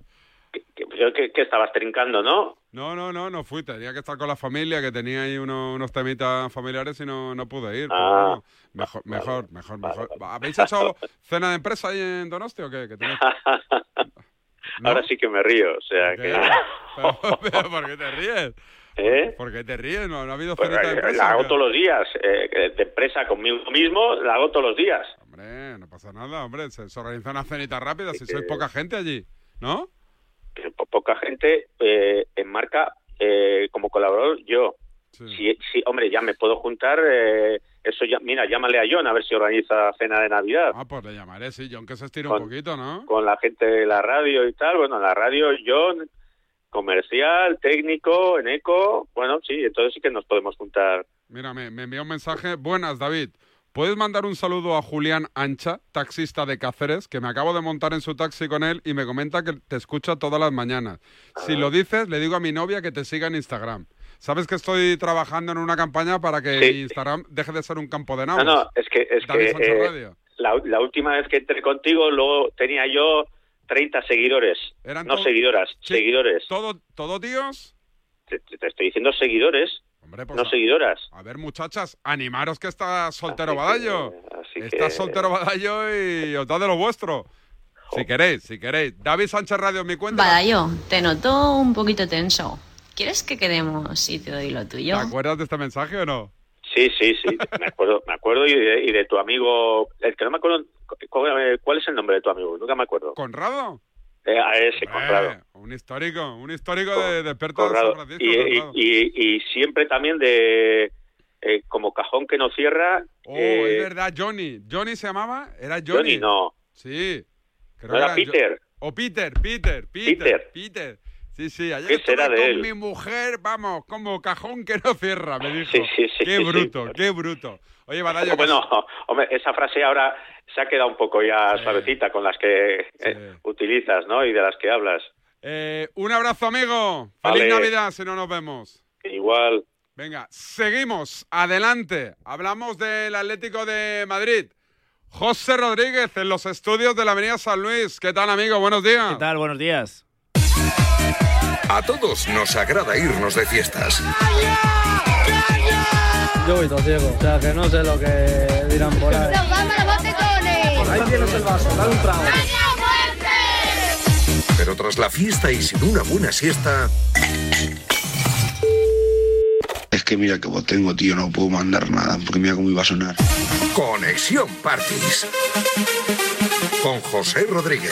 Speaker 18: Que, que- que estabas trincando, ¿no?
Speaker 14: No, no, no, no fui. Tenía que estar con la familia, que tenía ahí uno- unos temitas familiares y no, no pude ir. pero
Speaker 18: Ah,
Speaker 14: mejor, mejor, mejor, mejor. ¿Habéis hecho cena de empresa ahí en Donosti o qué? Que tenéis-
Speaker 18: Ahora sí que me río, o sea
Speaker 14: ¿Qué?
Speaker 18: que...
Speaker 14: Pero, pero, ¿Por qué te ríes?
Speaker 18: ¿Eh?
Speaker 14: ¿Por qué te ríes? ¿No, no ha habido
Speaker 18: Pues,
Speaker 14: cenita de
Speaker 18: eh,
Speaker 14: empresa?
Speaker 18: la hago todos los días, eh, de empresa conmigo mismo, la hago todos los días.
Speaker 14: Hombre, no pasa nada, hombre. Se, se organiza una cenita rápida si sois poca gente allí, ¿no?
Speaker 18: Pero po- poca gente eh, en marca eh, como colaborador yo. Sí. sí, hombre, ya me puedo juntar. eh, eso ya, mira, llámale a John a ver si organiza cena de Navidad
Speaker 14: Ah, pues le llamaré, sí, John, que se estira un poquito, ¿no?
Speaker 18: con la gente de la radio y tal. Bueno, en la radio John, comercial, técnico, en eco. Bueno, sí, entonces sí que nos podemos juntar.
Speaker 14: Mira, me, me envió un mensaje. Buenas, David. ¿Puedes mandar un saludo a Julián Ancha, taxista de Cáceres, que me acabo de montar en su taxi con él y me comenta que te escucha todas las mañanas? Si lo dices, le digo a mi novia que te siga en Instagram. Sabes que estoy trabajando en una campaña para que
Speaker 18: Sí.
Speaker 14: Instagram deje de ser un campo de
Speaker 18: No,
Speaker 14: nabos.
Speaker 18: no, es que, es
Speaker 14: David
Speaker 18: que eh, la, la última vez que entré contigo, luego tenía yo 30 seguidores.
Speaker 14: Eran
Speaker 18: no seguidoras, seguidores.
Speaker 14: ¿Todo, todo tíos?
Speaker 18: Te- te estoy diciendo seguidores,
Speaker 14: Hombre, pues
Speaker 18: no
Speaker 14: a-
Speaker 18: seguidoras.
Speaker 14: A ver, muchachas, animaros que está soltero Badallo.
Speaker 18: Así
Speaker 14: Está
Speaker 18: que-
Speaker 14: soltero Badallo y os da de lo vuestro. Si queréis, si queréis. David Sánchez Radio en mi cuenta.
Speaker 19: Badallo, te noto un poquito tenso. ¿Quieres que quedemos y te doy lo
Speaker 14: ¿Te
Speaker 19: tuyo?
Speaker 14: acuerdas de este mensaje o no?
Speaker 18: Sí, sí, sí, me acuerdo, me acuerdo y de, y de tu amigo, el que no me acuerdo, ¿cuál cuál es el nombre de tu amigo? Nunca me acuerdo.
Speaker 14: ¿Conrado?
Speaker 18: Eh, a ese,
Speaker 14: Eh,
Speaker 18: Conrado.
Speaker 14: un histórico, un histórico de, de de
Speaker 18: Conrado.
Speaker 14: San Francisco.
Speaker 18: Y, y, y- siempre también de, eh, como cajón que no cierra.
Speaker 14: Oh,
Speaker 18: eh,
Speaker 14: es verdad, Johnny. ¿Johnny se llamaba? ¿Era Johnny?
Speaker 18: Johnny, no.
Speaker 14: Sí. Creo
Speaker 18: ¿No
Speaker 14: que
Speaker 18: era
Speaker 14: Jo-
Speaker 18: Peter?
Speaker 14: O Peter, Peter, Peter,
Speaker 18: Peter.
Speaker 14: Peter. Sí, sí, ayer
Speaker 18: ¿Qué
Speaker 14: estuve
Speaker 18: será de
Speaker 14: con
Speaker 18: él?
Speaker 14: mi mujer, vamos, como cajón que no cierra, me dijo.
Speaker 18: Sí, sí, sí,
Speaker 14: Qué
Speaker 18: sí,
Speaker 14: bruto,
Speaker 18: sí.
Speaker 14: qué bruto. Oye, Badallo, que-
Speaker 18: Bueno, hombre, esa frase ahora se ha quedado un poco ya suavecita con las que eh, utilizas, ¿no? Y de las que hablas.
Speaker 14: eh, un abrazo, amigo. Feliz
Speaker 18: Vale.
Speaker 14: Navidad, si no nos vemos.
Speaker 18: Igual.
Speaker 14: Venga, seguimos, adelante. Hablamos del Atlético de Madrid. José Rodríguez en los estudios de la Avenida San Luis. ¿Qué tal, amigo? Buenos días. ¿Qué
Speaker 20: tal? Buenos días.
Speaker 13: A todos nos agrada irnos de fiestas.
Speaker 21: Yo voy todo ciego, o sea que no sé lo que dirán por ahí. Dale un trago.
Speaker 13: Pero tras la fiesta y sin una buena siesta,
Speaker 22: Es que mira que vos tengo, tío, no puedo mandar nada porque mira cómo iba a sonar.
Speaker 13: Conexión Parties. Con José Rodríguez.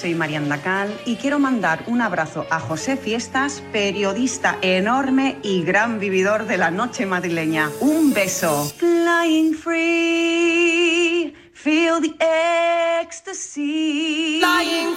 Speaker 23: Soy Marianda Cal y quiero mandar un abrazo a José Fiestas, periodista enorme y gran vividor de la noche madrileña. Un beso. Flying free, feel the ecstasy. Flying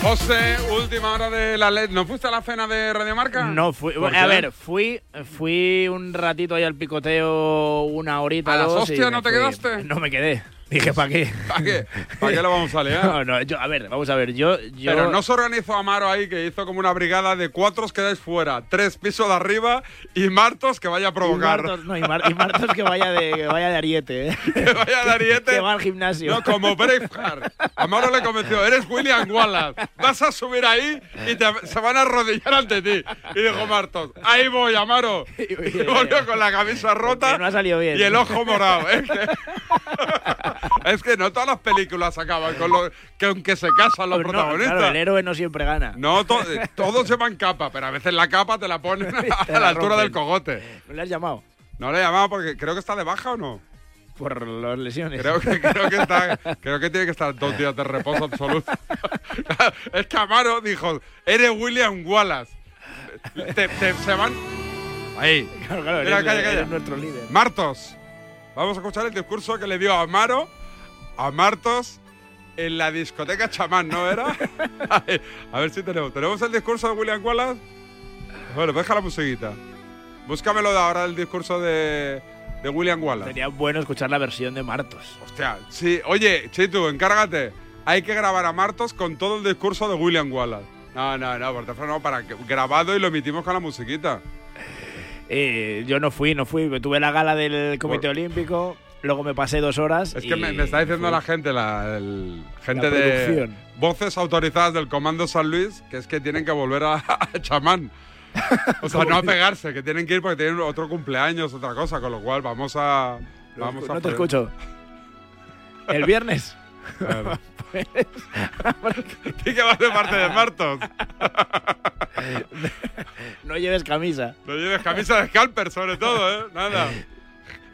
Speaker 14: José, última hora de la LED. ¿No fuiste a la cena de Radio Marca?
Speaker 20: No fui.
Speaker 14: ¿Por
Speaker 20: A ver, fui, fui un ratito ahí al picoteo, una horita.
Speaker 14: ¿A las hostias no te
Speaker 20: fui.
Speaker 14: quedaste?
Speaker 20: No me quedé.
Speaker 24: Dije, ¿para qué?
Speaker 14: ¿Para qué? ¿Para qué lo vamos a liar?
Speaker 24: No, no, yo, a ver, vamos a ver, yo... yo
Speaker 14: Pero no se organizó Amaro ahí, que hizo como una brigada de cuatro os quedáis fuera, tres pisos de arriba y Martos que vaya a
Speaker 24: y
Speaker 14: provocar.
Speaker 24: Martos, no, y, Mar- y Martos que vaya de, que vaya de ariete, ¿eh?
Speaker 14: que vaya de ariete.
Speaker 24: Que va al gimnasio.
Speaker 14: No, como Braveheart. Amaro le convenció, eres William Wallace, vas a subir ahí y te- se van a arrodillar ante ti. Y dijo Martos, ahí voy, Amaro. Y volvió con la camisa rota
Speaker 24: Que no ha salido bien.
Speaker 14: y el ojo morado. Que, es que no todas las películas acaban con lo que aunque se casan los
Speaker 24: no,
Speaker 14: protagonistas.
Speaker 24: claro, el héroe no siempre gana.
Speaker 14: No, to- eh, todos llevan capa, pero a veces la capa te la ponen a, la
Speaker 24: la
Speaker 14: altura del cogote.
Speaker 24: ¿No le has llamado?
Speaker 14: No le he llamado porque creo que está de baja o no.
Speaker 24: Por las lesiones.
Speaker 14: Creo que, creo que está, creo que tiene que estar dos días de reposo absoluto. es que Amaro dijo, eres William Wallace. Te- te- se van. Ahí.
Speaker 24: Claro, claro,
Speaker 14: Mira,
Speaker 24: eres-
Speaker 14: calla, calla.
Speaker 24: eres nuestro líder.
Speaker 14: Martos. Vamos a escuchar el discurso que le dio a Amaro, a Martos, en la discoteca chamán, ¿no era? a ver si tenemos. ¿Tenemos el discurso de William Wallace? Bueno, deja la musiquita. Búscamelo de ahora el discurso de, de William Wallace.
Speaker 24: Sería bueno escuchar la versión de Martos.
Speaker 14: Hostia, sí. Oye, Chitu, encárgate. Hay que grabar a Martos con todo el discurso de William Wallace. No, no, no, por teléfono no, para grabado y lo emitimos con la musiquita.
Speaker 24: Eh, yo no fui, no fui. Tuve la gala del Comité Olímpico, luego me pasé dos horas.
Speaker 14: Es que me, me está diciendo
Speaker 24: fui.
Speaker 14: la gente, la el- gente
Speaker 24: La
Speaker 14: de voces autorizadas del Comando San Luis, que es que tienen que volver a, a chamán. O sea, no a pegarse, que tienen que ir porque tienen otro cumpleaños, otra cosa, con lo cual vamos a.
Speaker 24: No,
Speaker 14: Vamos a
Speaker 24: no te escucho. ¿El viernes?
Speaker 14: Claro.
Speaker 24: Pues,
Speaker 14: ¿Y que vas de parte de Martos?
Speaker 24: no lleves camisa.
Speaker 14: No lleves camisa de scalper, sobre todo, ¿eh? Nada.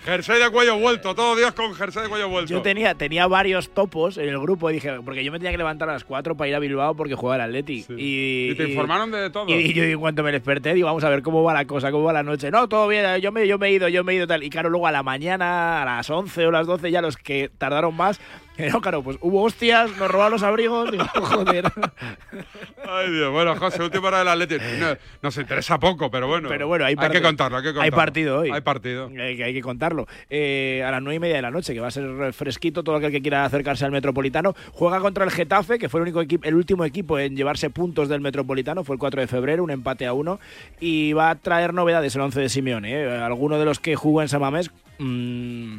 Speaker 14: Jersey de cuello vuelto, todo Dios con jersey de cuello vuelto.
Speaker 24: Yo tenía, tenía varios topos en el grupo, dije, porque yo me tenía que levantar a las 4 para ir a Bilbao porque jugaba el Atleti. Y,
Speaker 14: ¿Y te informaron de todo?
Speaker 24: Y, y yo en cuanto me desperté, digo, vamos a ver cómo va la cosa, cómo va la noche. No, todo bien, yo me, yo me he ido, yo me he ido tal. Y claro, luego a la mañana, a las 11 o las 12, ya los que tardaron más, no, claro, pues hubo hostias, nos robaron los abrigos, digo, joder.
Speaker 14: Ay, Dios. Bueno, José, última hora del Atlético. No, nos interesa poco, pero bueno.
Speaker 24: Pero bueno, hay,
Speaker 14: hay que contarlo, hay que contarlo.
Speaker 24: Hay partido hoy.
Speaker 14: Hay partido.
Speaker 24: Hay, que- hay que contarlo. Eh, a las nueve y media de la noche, que va a ser fresquito, todo aquel que quiera acercarse al Metropolitano. Juega contra el Getafe, que fue el, único equipo, el último equipo en llevarse puntos del Metropolitano, fue el 4 de febrero, un empate a uno. Y va a traer novedades el 11 de Simeone. ¿eh? Alguno de los que jugó en Samamés. mm,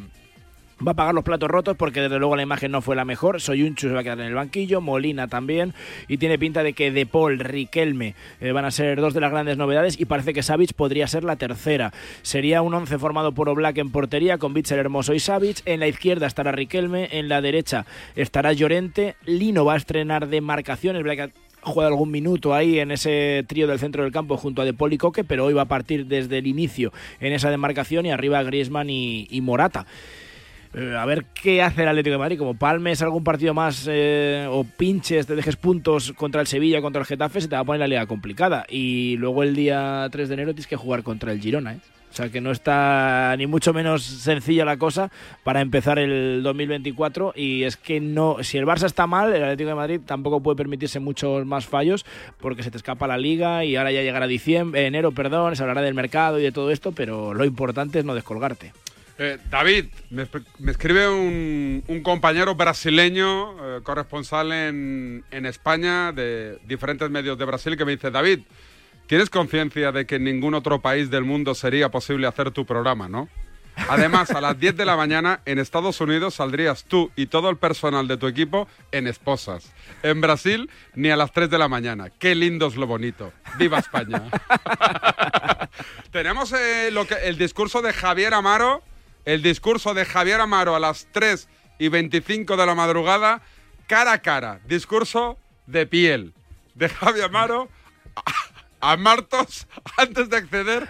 Speaker 24: Va a pagar los platos rotos porque desde luego la imagen no fue la mejor. Soyunchu se va a quedar en el banquillo, Molina también. Y tiene pinta de que De Paul, Riquelme eh, van a ser dos de las grandes novedades y parece que Savic podría ser la tercera. Sería un once formado por Oblak en portería con Bitzer Hermoso y Savic. En la izquierda estará Riquelme, en la derecha estará Llorente. Lino va a estrenar de marcación, es verdad que ha jugado algún minuto ahí en ese trío del centro del campo junto a De y Coque, pero hoy va a partir desde el inicio en esa demarcación y arriba Griezmann y Morata. Eh, a ver qué hace el Atlético de Madrid. Como palmes algún partido más eh, o pinches, te dejes puntos contra el Sevilla, contra el Getafe, se te va a poner la liga complicada. Y luego el día 3 de enero tienes que jugar contra el Girona. ¿eh? O sea que no está ni mucho menos sencilla la cosa para empezar el 2024. Y es que no, si el Barça está mal, el Atlético de Madrid tampoco puede permitirse muchos más fallos porque se te escapa la liga y ahora ya llegará diciembre, enero, perdón, se hablará del mercado y de todo esto, pero lo importante es no descolgarte.
Speaker 14: Eh, David, me, escribe un, compañero brasileño, eh, corresponsal en, España de diferentes medios de Brasil, que me dice, David, ¿tienes conciencia de que en ningún otro país del mundo sería posible hacer tu programa, no? Además, a las 10 de la mañana en Estados Unidos saldrías tú y todo el personal de tu equipo en esposas. En Brasil, ni a las 3 de la mañana. Qué lindo es lo bonito. ¡Viva España! Tenemos eh, el discurso de Javier Amaro. El discurso de Javier Amaro a las 3 y 25 de la madrugada, cara a cara. Discurso de piel. De Javier Amaro a, a Martos antes de acceder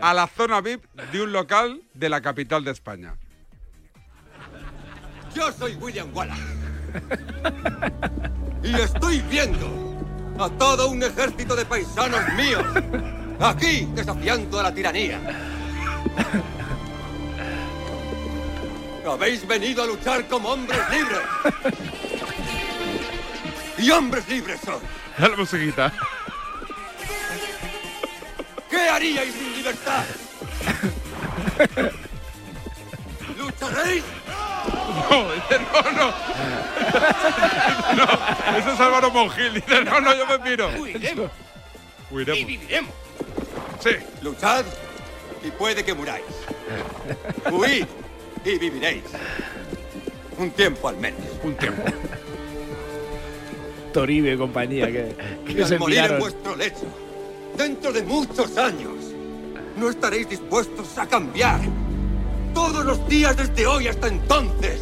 Speaker 14: a la zona VIP de un local de la capital de España.
Speaker 25: Yo soy William Wallace. Y estoy viendo a todo un ejército de paisanos míos aquí desafiando a la tiranía. Habéis venido a luchar como hombres libres. Y hombres libres son.
Speaker 14: La musiquita.
Speaker 25: ¿Qué haríais sin libertad? ¿Lucharéis?
Speaker 14: No, dice, no, no. No, ese es Álvaro Mongil. Dice, no, no, yo me piro.
Speaker 25: Huiremos.
Speaker 14: Huiremos.
Speaker 25: Y viviremos.
Speaker 14: Sí.
Speaker 25: Luchad y puede que muráis. Huid y viviréis. Un tiempo al menos.
Speaker 14: Un tiempo.
Speaker 24: Toribio y compañía que,
Speaker 25: Y
Speaker 24: que
Speaker 25: al
Speaker 24: se
Speaker 25: morir en
Speaker 24: miraron.
Speaker 25: vuestro lecho, dentro de muchos años, no estaréis dispuestos a cambiar. Todos los días desde hoy hasta entonces,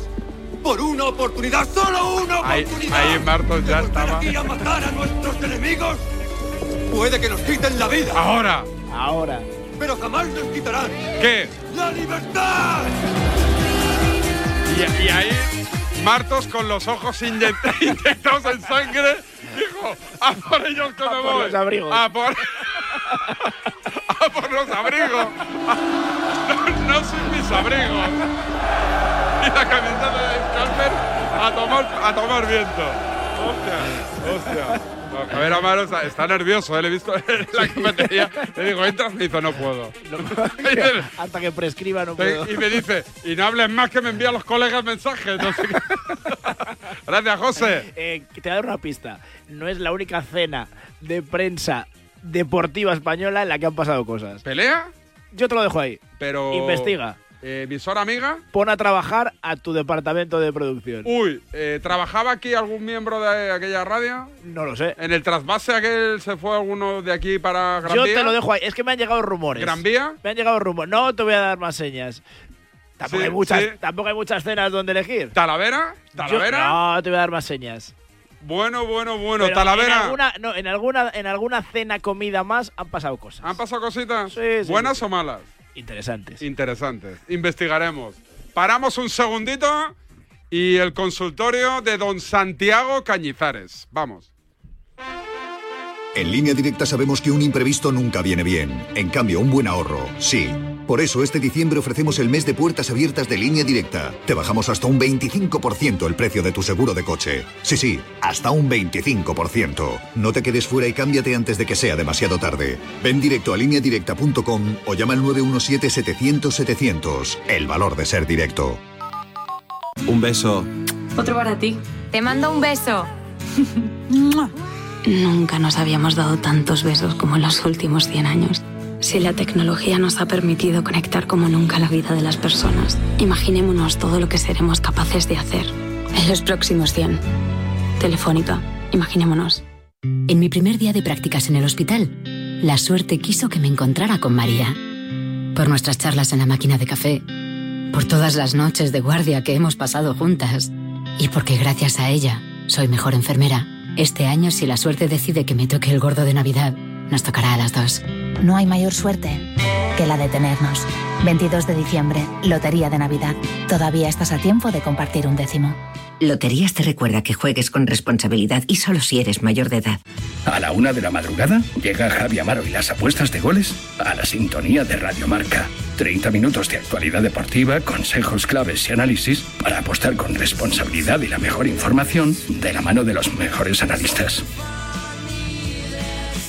Speaker 25: por una oportunidad, solo una
Speaker 14: Ahí,
Speaker 25: oportunidad.
Speaker 14: ahí Martos ya estaba.
Speaker 25: aquí a matar a nuestros enemigos. Puede que nos quiten la vida.
Speaker 14: Ahora.
Speaker 24: Ahora.
Speaker 25: Pero jamás nos quitarán
Speaker 14: ¿Qué?
Speaker 25: la libertad.
Speaker 14: Y, y ahí, Martos con los ojos inyect- inyectados en sangre, dijo, a por ellos que me
Speaker 24: por
Speaker 14: voy.
Speaker 24: los abrigos.
Speaker 14: A por, a por los abrigos. No, no sin mis abrigos. Y la camiseta de Scalper a tomar, a tomar viento. Hostia, hostia. No, Javier Amaro está, está nervioso, ¿eh? le he visto en la cafetería. Le digo, entras, me dice, no puedo.
Speaker 24: Hasta que prescriba no puedo.
Speaker 14: Y me dice, y no hables más que me envían los colegas mensajes. No sé qué. Gracias, José.
Speaker 24: Eh, te voy a dar una pista. No es la única cena de prensa deportiva española en la que han pasado cosas.
Speaker 14: ¿Pelea?
Speaker 24: Yo te lo dejo ahí.
Speaker 14: Pero.
Speaker 24: Investiga.
Speaker 14: Eh, ¿Emisora amiga?
Speaker 24: Pon a trabajar a tu departamento de producción.
Speaker 14: Uy, eh, ¿trabajaba aquí algún miembro de aquella radio?
Speaker 24: No lo sé.
Speaker 14: ¿En el trasvase aquel se fue alguno de aquí para Gran
Speaker 24: Yo
Speaker 14: Vía?
Speaker 24: te lo dejo ahí. Es que me han llegado rumores.
Speaker 14: ¿Gran Vía?
Speaker 24: Me han llegado rumores. No te voy a dar más señas. Tampoco,
Speaker 14: Sí,
Speaker 24: hay, muchas,
Speaker 14: sí.
Speaker 24: tampoco hay muchas cenas donde elegir.
Speaker 14: ¿Talavera?
Speaker 24: Yo-
Speaker 14: ¿Talavera?
Speaker 24: no te voy a dar más señas.
Speaker 14: Bueno, bueno, bueno.
Speaker 24: Pero
Speaker 14: ¿Talavera?
Speaker 24: En alguna, no, en, alguna, en alguna cena, comida más han pasado cosas.
Speaker 14: ¿Han pasado cositas?
Speaker 24: Sí, sí.
Speaker 14: ¿Buenas o malas?
Speaker 24: Interesantes.
Speaker 14: Interesantes. Investigaremos. Paramos un segundito y el consultorio de don Santiago Cañizares. Vamos.
Speaker 26: En línea directa sabemos que un imprevisto nunca viene bien. En cambio, un buen ahorro, sí. Por eso este diciembre ofrecemos el mes de puertas abiertas de línea directa. Te bajamos hasta un 25% el precio de tu seguro de coche. Sí, sí, hasta un 25%. No te quedes fuera y cámbiate antes de que sea demasiado tarde. Ven directo a lineadirecta.com o llama al 917-700-700. El valor de ser directo.
Speaker 27: Un beso.
Speaker 19: Otro para ti. Te mando un beso.
Speaker 2: Nunca nos habíamos dado tantos besos como en los últimos 100 años. Si la tecnología nos ha permitido conectar como nunca la vida de las personas, imaginémonos todo lo que seremos capaces de hacer en los próximos 100. Telefónica, imaginémonos.
Speaker 28: En mi primer día de prácticas en el hospital, la suerte quiso que me encontrara con María. Por nuestras charlas en la máquina de café, por todas las noches de guardia que hemos pasado juntas y porque gracias a ella soy mejor enfermera. Este año, si la suerte decide que me toque el gordo de Navidad, nos tocará a las dos.
Speaker 20: No hay mayor suerte que la de tenernos. 22 de diciembre, Lotería de Navidad. Todavía estás a tiempo de compartir un décimo.
Speaker 29: Loterías te recuerda que juegues con responsabilidad y solo si eres mayor de edad.
Speaker 30: A la una de la madrugada llega Javi Amaro y las apuestas de goles a la sintonía de Radio Marca. 30 minutos de actualidad deportiva, consejos claves y análisis para apostar con responsabilidad y la mejor información de la mano de los mejores analistas.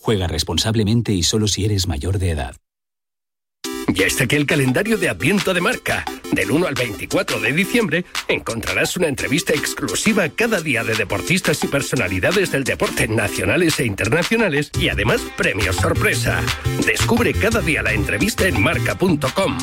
Speaker 31: Juega responsablemente y solo si eres mayor de edad.
Speaker 30: Ya está aquí el calendario de Adviento de Marca. Del 1 al 24 de diciembre encontrarás una entrevista exclusiva cada día de deportistas y personalidades del deporte nacionales e internacionales y además premios sorpresa. Descubre cada día la entrevista en marca.com.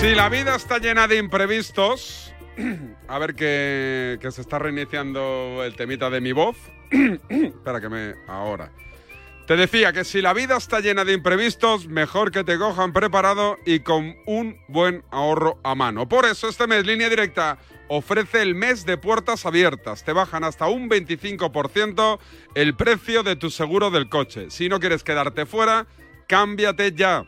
Speaker 14: Si la vida está llena de imprevistos, a ver que, se está reiniciando el temita de mi voz. Espera que me... Ahora. Te decía que si la vida está llena de imprevistos, mejor que te cojan preparado y con un buen ahorro a mano. Por eso este mes Línea Directa ofrece el mes de puertas abiertas. Te bajan hasta un 25% el precio de tu seguro del coche. Si no quieres quedarte fuera, cámbiate ya.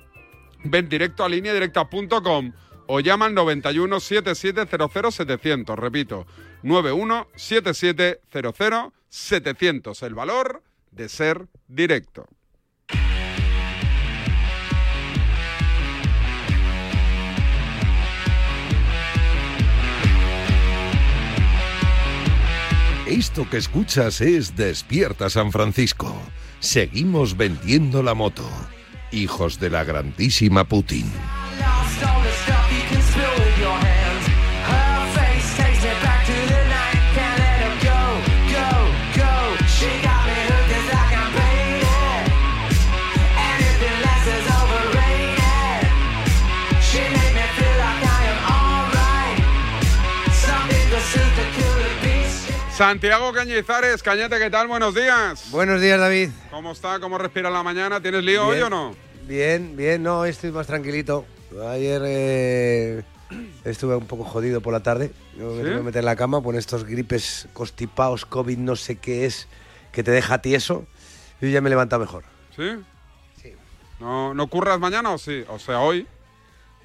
Speaker 14: Ven directo a lineadirecta.com o llama al 91 7700 700. Repito, 91 7700 700. El valor de ser directo.
Speaker 13: Esto que escuchas es Despierta San Francisco. Seguimos vendiendo la moto. Hijos de la grandísima Putin.
Speaker 14: Santiago Cañizares, Cañete, ¿qué tal? Buenos días.
Speaker 32: Buenos días, David.
Speaker 14: ¿Cómo está? ¿Cómo respira la mañana? ¿Tienes lío hoy o no?
Speaker 32: Bien, bien, no, hoy estoy más tranquilito. Ayer eh, estuve un poco jodido por la tarde. Yo me
Speaker 14: ¿Sí?
Speaker 32: que meter en la cama con estos gripes constipados, COVID, no sé qué es, que te deja tieso. Y ya me he levantado mejor.
Speaker 14: ¿Sí? Sí. ¿No, ¿No curras mañana o sí? O sea, hoy.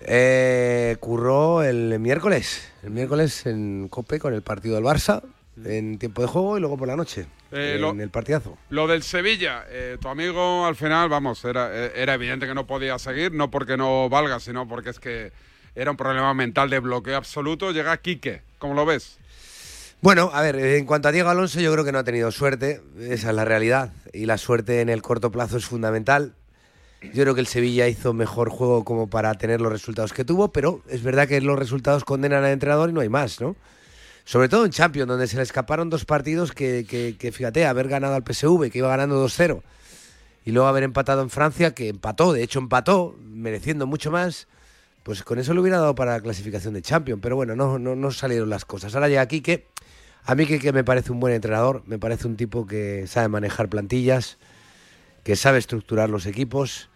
Speaker 32: Eh, curró el miércoles. El miércoles en Cope con el partido del Barça, en tiempo de juego y luego por la noche.
Speaker 14: Eh,
Speaker 32: en
Speaker 14: lo-
Speaker 32: el partidazo.
Speaker 14: Lo del Sevilla, eh, tu amigo al final, vamos, era, eh, era evidente que no podía seguir, no porque no valga, sino porque es que era un problema mental de bloqueo absoluto. Llega Quique, ¿cómo lo ves?
Speaker 32: Bueno, a ver, en cuanto a Diego Alonso, yo creo que no ha tenido suerte, esa es la realidad, y la suerte en el corto plazo es fundamental. Yo creo que el Sevilla hizo mejor juego como para tener los resultados que tuvo, pero es verdad que los resultados condenan al entrenador y no hay más, ¿no? Sobre todo en Champions, donde se le escaparon dos partidos que, que- fíjate, haber ganado al PSV, que iba ganando 2-0, y luego haber empatado en Francia, que empató, de hecho empató, mereciendo mucho más, pues con eso le hubiera dado para la clasificación de Champions. Pero bueno, no, no, no salieron las cosas. Ahora llega aquí que a mí que, que me parece un buen entrenador, me parece un tipo que sabe manejar plantillas, que sabe estructurar los equipos.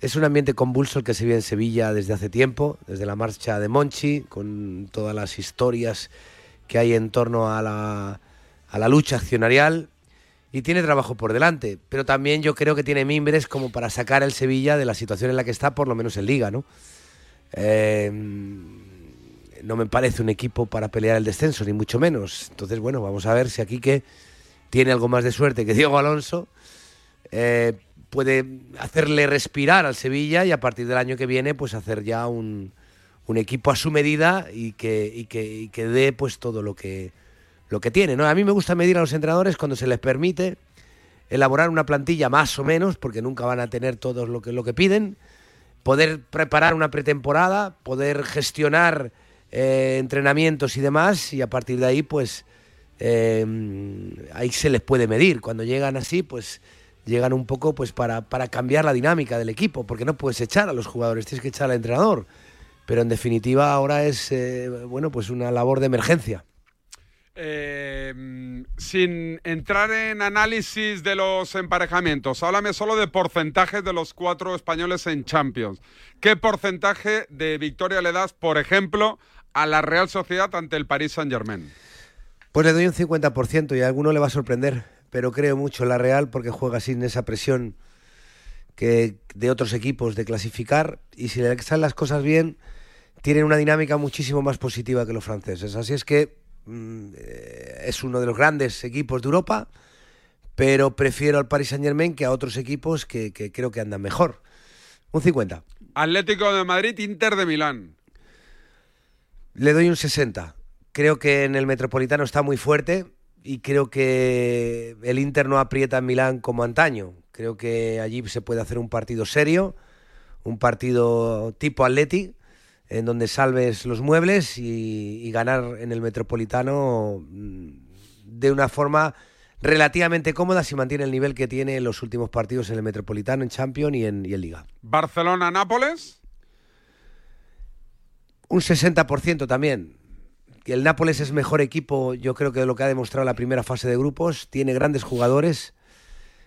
Speaker 32: Es un ambiente convulso el que se vive en Sevilla desde hace tiempo, desde la marcha de Monchi, con todas las historias que hay en torno a la, a la lucha accionarial. Y tiene trabajo por delante, pero también yo creo que tiene mimbres como para sacar el Sevilla de la situación en la que está, por lo menos en Liga, ¿no? Eh, no me parece un equipo para pelear el descenso, ni mucho menos. Entonces, bueno, vamos a ver si aquí que tiene algo más de suerte que Diego Alonso eh, puede hacerle respirar al Sevilla y a partir del año que viene, pues hacer ya un, un equipo a su medida y que, y que, que dé pues todo lo que, lo que tiene. ¿no? A mí me gusta medir a los entrenadores cuando se les permite elaborar una plantilla más o menos, porque nunca van a tener todo lo que, lo que piden, poder preparar una pretemporada, poder gestionar eh, entrenamientos y demás, y a partir de ahí, pues eh, ahí se les puede medir. Cuando llegan así, pues llegan un poco pues para, para cambiar la dinámica del equipo, porque no puedes echar a los jugadores, tienes que echar al entrenador. Pero en definitiva ahora es eh, bueno pues una labor de emergencia.
Speaker 14: Eh, sin entrar en análisis de los emparejamientos, háblame solo de porcentajes de los cuatro españoles en Champions. ¿Qué porcentaje de victoria le das, por ejemplo, a la Real Sociedad ante el Paris Saint-Germain?
Speaker 32: Pues le doy un 50% y a alguno le va a sorprender, pero creo mucho en la Real porque juega sin esa presión que de otros equipos de clasificar y si le salen las cosas bien, tienen una dinámica muchísimo más positiva que los franceses. Así es que mm, eh, es uno de los grandes equipos de Europa, pero prefiero al Paris Saint Germain que a otros equipos que, que creo que andan mejor. Un 50.
Speaker 14: Atlético de Madrid, Inter de Milán.
Speaker 32: Le doy un 60. Creo que en el Metropolitano está muy fuerte y creo que el Inter no aprieta en Milán como antaño. Creo que allí se puede hacer un partido serio, un partido tipo Atleti, en donde salves los muebles y, y ganar en el Metropolitano mm, de una forma relativamente cómoda si mantiene el nivel que tiene en los últimos partidos en el Metropolitano, en Champions y en, y en Liga.
Speaker 14: Barcelona-Nápoles.
Speaker 32: Un 60% también. El Nápoles es mejor equipo, yo creo que de lo que ha demostrado la primera fase de grupos. Tiene grandes jugadores.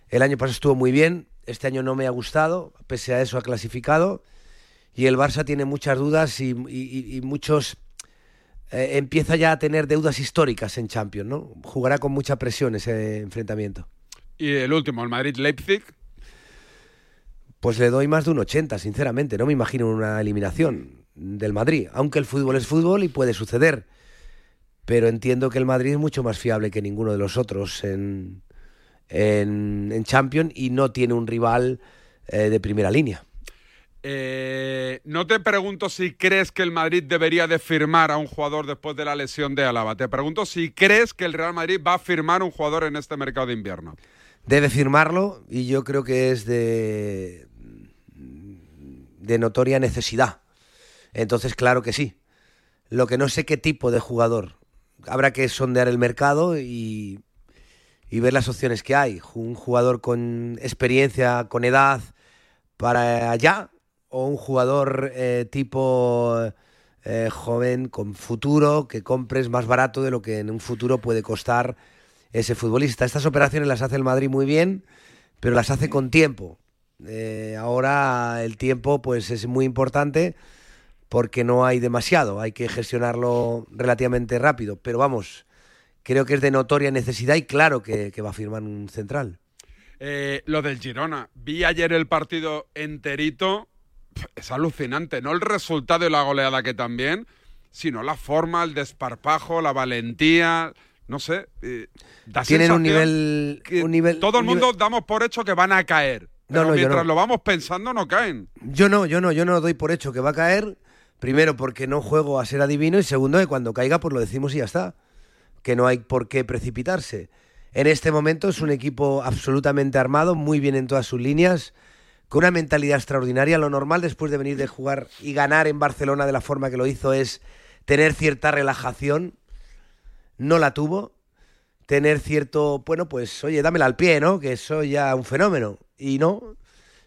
Speaker 32: El año pasado estuvo muy bien, este año no me ha gustado, pese a eso ha clasificado. Y el Barça tiene muchas dudas y, y- y muchos... eh, empieza ya a tener deudas históricas en Champions, ¿no? Jugará con mucha presión ese enfrentamiento.
Speaker 14: Y el último, el Madrid-Leipzig.
Speaker 32: Pues le doy más de un 80, sinceramente. No me imagino una eliminación del Madrid. Aunque el fútbol es fútbol y puede suceder. Pero entiendo que el Madrid es mucho más fiable que ninguno de los otros en, en, en Champions y no tiene un rival eh, de primera línea.
Speaker 14: Eh, no te pregunto si crees que el Madrid debería de firmar a un jugador después de la lesión de Álava. Te pregunto si crees que el Real Madrid va a firmar un jugador en este mercado de invierno.
Speaker 32: Debe firmarlo y yo creo que es de, de notoria necesidad. Entonces, claro que sí. Lo que no sé qué tipo de jugador. Habrá que sondear el mercado y, y ver las opciones que hay. Un jugador con experiencia, con edad para allá, o un jugador eh, tipo eh, joven, con futuro, que compres más barato de lo que en un futuro puede costar ese futbolista. Estas operaciones las hace el Madrid muy bien, pero las hace con tiempo. Eh, ahora el tiempo pues es muy importante porque no hay demasiado, hay que gestionarlo relativamente rápido. Pero vamos, creo que es de notoria necesidad y claro que, que va a firmar un central.
Speaker 14: Lo del Girona. Vi ayer el partido enterito. Es alucinante, no el resultado y la goleada que también, sino la forma, el desparpajo, la valentía. No sé. eh,
Speaker 32: Tienen un nivel, un nivel.
Speaker 14: Todo el
Speaker 32: un
Speaker 14: mundo
Speaker 32: nivel-
Speaker 14: damos por hecho que van a caer. Pero
Speaker 32: no,
Speaker 14: mientras
Speaker 32: no.
Speaker 14: lo vamos pensando, no caen.
Speaker 32: Yo no, yo no, yo no doy por hecho que va a caer. Primero porque no juego a ser adivino y segundo que cuando caiga pues lo decimos y ya está. Que no hay por qué precipitarse. En este momento es un equipo absolutamente armado, muy bien en todas sus líneas, con una mentalidad extraordinaria. Lo normal después de venir de jugar y ganar en Barcelona de la forma que lo hizo es tener cierta relajación. No la tuvo. Tener cierto, bueno, pues oye, dámela al pie, ¿no? Que soy ya un fenómeno. Y no,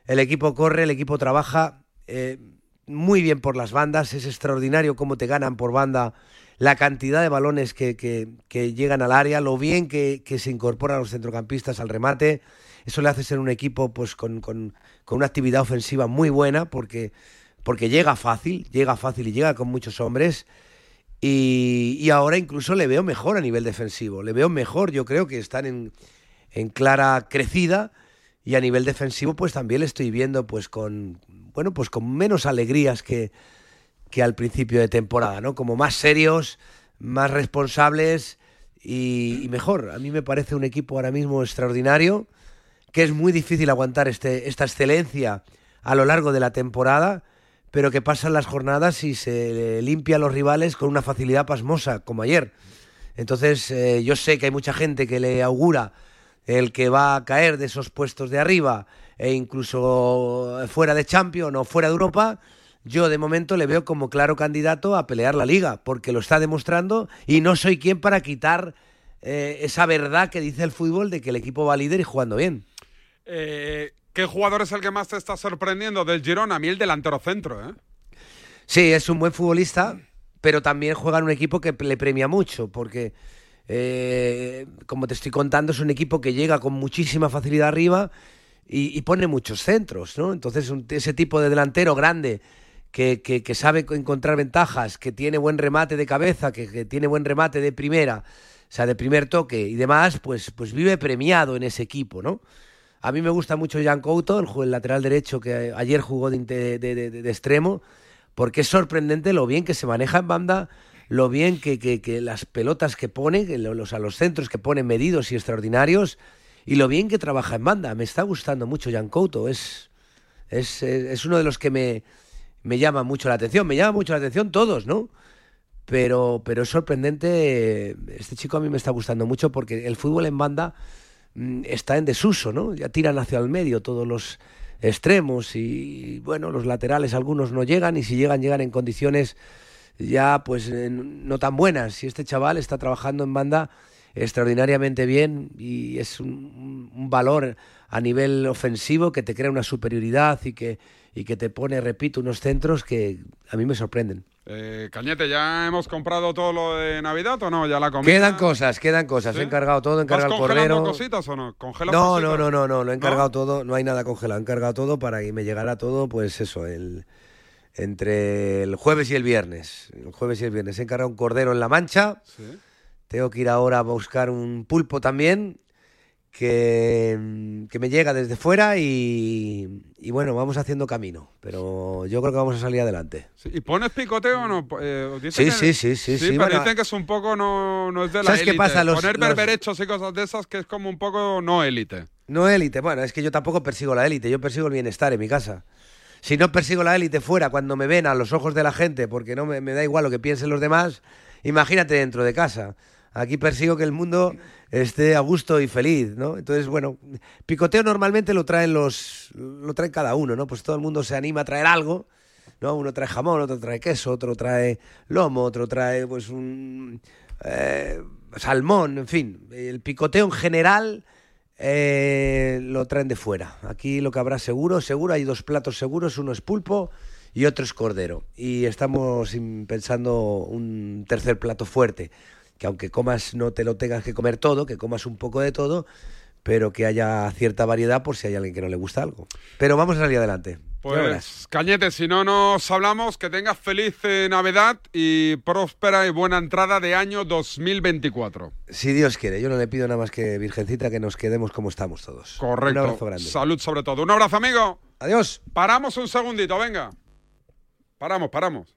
Speaker 32: el equipo corre, el equipo trabaja eh, muy bien por las bandas, es extraordinario cómo te ganan por banda la cantidad de balones que, que- llegan al área, lo bien que, que se incorporan los centrocampistas al remate. Eso le hace ser un equipo pues con, con- con una actividad ofensiva muy buena porque, porque llega fácil, llega fácil y llega con muchos hombres. Y, y ahora incluso le veo mejor a nivel defensivo, le veo mejor, yo creo que están en, en clara crecida y a nivel defensivo pues también le estoy viendo pues con bueno pues con menos alegrías que, que al principio de temporada, ¿no? Como más serios, más responsables y, mejor. A mí me parece un equipo ahora mismo extraordinario, que es muy difícil aguantar este, esta excelencia a lo largo de la temporada, pero que pasan las jornadas y se limpia a los rivales con una facilidad pasmosa, como ayer. Entonces, eh, yo sé que hay mucha gente que le augura el que va a caer de esos puestos de arriba e incluso fuera de Champions o fuera de Europa. Yo de momento le veo como claro candidato a pelear la liga, porque lo está demostrando y no soy quien para quitar eh, esa verdad que dice el fútbol de que el equipo va líder y jugando bien.
Speaker 14: Eh, ¿Qué jugador es el que más te está sorprendiendo del Girona? A mí el delantero centro, ¿eh?
Speaker 32: Sí, es un buen futbolista, pero también juega en un equipo que le premia mucho, porque, eh, como te estoy contando, es un equipo que llega con muchísima facilidad arriba y, y pone muchos centros, ¿no? Entonces, un- ese tipo de delantero grande que, sabe encontrar ventajas, que tiene buen remate de cabeza, que, tiene buen remate de primera, o sea, de primer toque y demás, pues, pues vive premiado en ese equipo, ¿no? A mí me gusta mucho Jan Couto, el, lateral derecho que ayer jugó de, extremo, porque es sorprendente lo bien que se maneja en banda, lo bien que, las pelotas que pone, los, a los centros que pone medidos y extraordinarios, y lo bien que trabaja en banda. Me está gustando mucho Jan Couto, es, es uno de los que me, me llama mucho la atención. Me llama mucho la atención todos, ¿no? Pero, pero es sorprendente, este chico a mí me está gustando mucho porque el fútbol en banda mm, está en desuso, ¿no? Ya tiran hacia el medio todos los extremos y, bueno, los laterales algunos no llegan y si llegan, llegan en condiciones ya pues no tan buenas. Y este chaval está trabajando en banda extraordinariamente bien y es un, un valor a nivel ofensivo que te crea una superioridad y que, y que te pone, repito, unos centros que a mí me sorprenden.
Speaker 14: Eh, Cañete, ¿ya hemos comprado todo lo de Navidad o no? ¿Ya la comida?
Speaker 32: Quedan cosas, quedan cosas. He encargado todo, he encargado
Speaker 14: ¿Vas
Speaker 32: el cordero.
Speaker 14: cositas o no? ¿Congelas
Speaker 32: No,
Speaker 14: cositas?
Speaker 32: no, no, no, no, lo he encargado todo, no hay nada congelado, he encargado todo para que me llegara todo, pues eso, el, entre el jueves y el viernes. El jueves y el viernes. He encargado un cordero en La Mancha,
Speaker 14: Sí.
Speaker 32: tengo que ir ahora a buscar un pulpo también, que, que me llega desde fuera y, y bueno, vamos haciendo camino, pero yo creo que vamos a salir adelante.
Speaker 14: Sí, ¿Y pones picoteo o no? Eh,
Speaker 32: Sí,
Speaker 14: que-
Speaker 32: sí, sí, sí, sí,
Speaker 14: pero
Speaker 32: bueno,
Speaker 14: dicen que es un poco no, no es de la
Speaker 32: ¿Sabes qué pasa? Los-
Speaker 14: Poner
Speaker 32: los-
Speaker 14: berberechos y cosas de esas que es como un poco no élite.
Speaker 32: No élite, bueno, es que yo tampoco persigo la élite, yo persigo el bienestar en mi casa. Si no persigo la élite fuera cuando me ven a los ojos de la gente, porque no me, me da igual lo que piensen los demás, imagínate dentro de casa. Aquí persigo que el mundo esté a gusto y feliz, ¿no? Entonces, bueno, picoteo normalmente lo traen los, lo traen cada uno, ¿no? Pues todo el mundo se anima a traer algo, ¿no? Uno trae jamón, otro trae queso, otro trae lomo, otro trae, pues, un eh, salmón, en fin. El picoteo en general eh, lo traen de fuera. Aquí lo que habrá seguro, seguro, hay dos platos seguros, uno es pulpo y otro es cordero. Y estamos pensando un tercer plato fuerte, que aunque comas no te lo tengas que comer todo, que comas un poco de todo, pero que haya cierta variedad por si hay alguien que no le gusta algo. Pero vamos a salir adelante.
Speaker 14: Pues, Cañete, si no nos hablamos, que tengas feliz eh, Navidad y próspera y buena entrada de año 2024.
Speaker 32: Si Dios quiere, yo no le pido nada más que Virgencita que nos quedemos como estamos todos.
Speaker 14: Correcto.
Speaker 32: Un abrazo grande.
Speaker 14: Salud sobre todo. Un abrazo, amigo.
Speaker 32: Adiós.
Speaker 14: Paramos un segundito, venga. Paramos, paramos.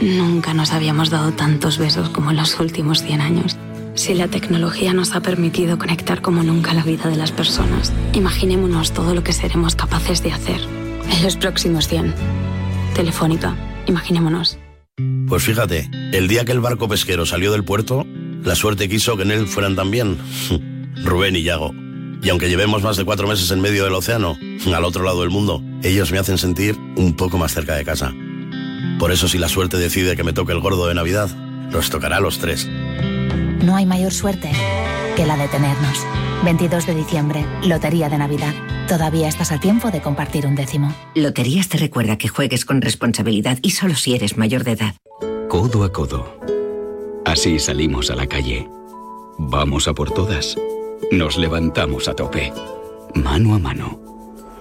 Speaker 28: Nunca nos habíamos dado tantos besos como en los últimos 100 años. Si la tecnología nos ha permitido conectar como nunca la vida de las personas, imaginémonos todo lo que seremos capaces de hacer en los próximos 100. Telefónica, imaginémonos.
Speaker 33: Pues fíjate, el día que el barco pesquero salió del puerto, la suerte quiso que en él fueran también Rubén y Yago. Y aunque llevemos más de cuatro meses en medio del océano, al otro lado del mundo, ellos me hacen sentir un poco más cerca de casa. Por eso si la suerte decide que me toque el gordo de Navidad, nos tocará a los tres.
Speaker 20: No hay mayor suerte que la de tenernos. 22 de diciembre, Lotería de Navidad. Todavía estás a tiempo de compartir un décimo.
Speaker 29: Loterías te recuerda que juegues con responsabilidad y solo si eres mayor de edad.
Speaker 31: Codo a codo. Así salimos a la calle. Vamos a por todas. Nos levantamos a tope. Mano a mano.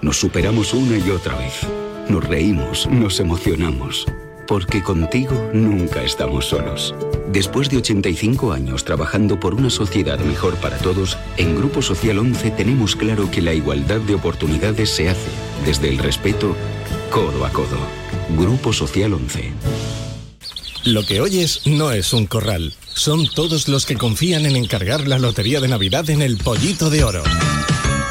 Speaker 31: Nos superamos una y otra vez. Nos reímos, nos emocionamos. Porque contigo nunca estamos solos. Después de 85 años trabajando por una sociedad mejor para todos, en Grupo Social 11 tenemos claro que la igualdad de oportunidades se hace desde el respeto, codo a codo. Grupo Social 11.
Speaker 34: Lo que oyes no es un corral. Son todos los que confían en encargar la lotería de Navidad en el Pollito de Oro.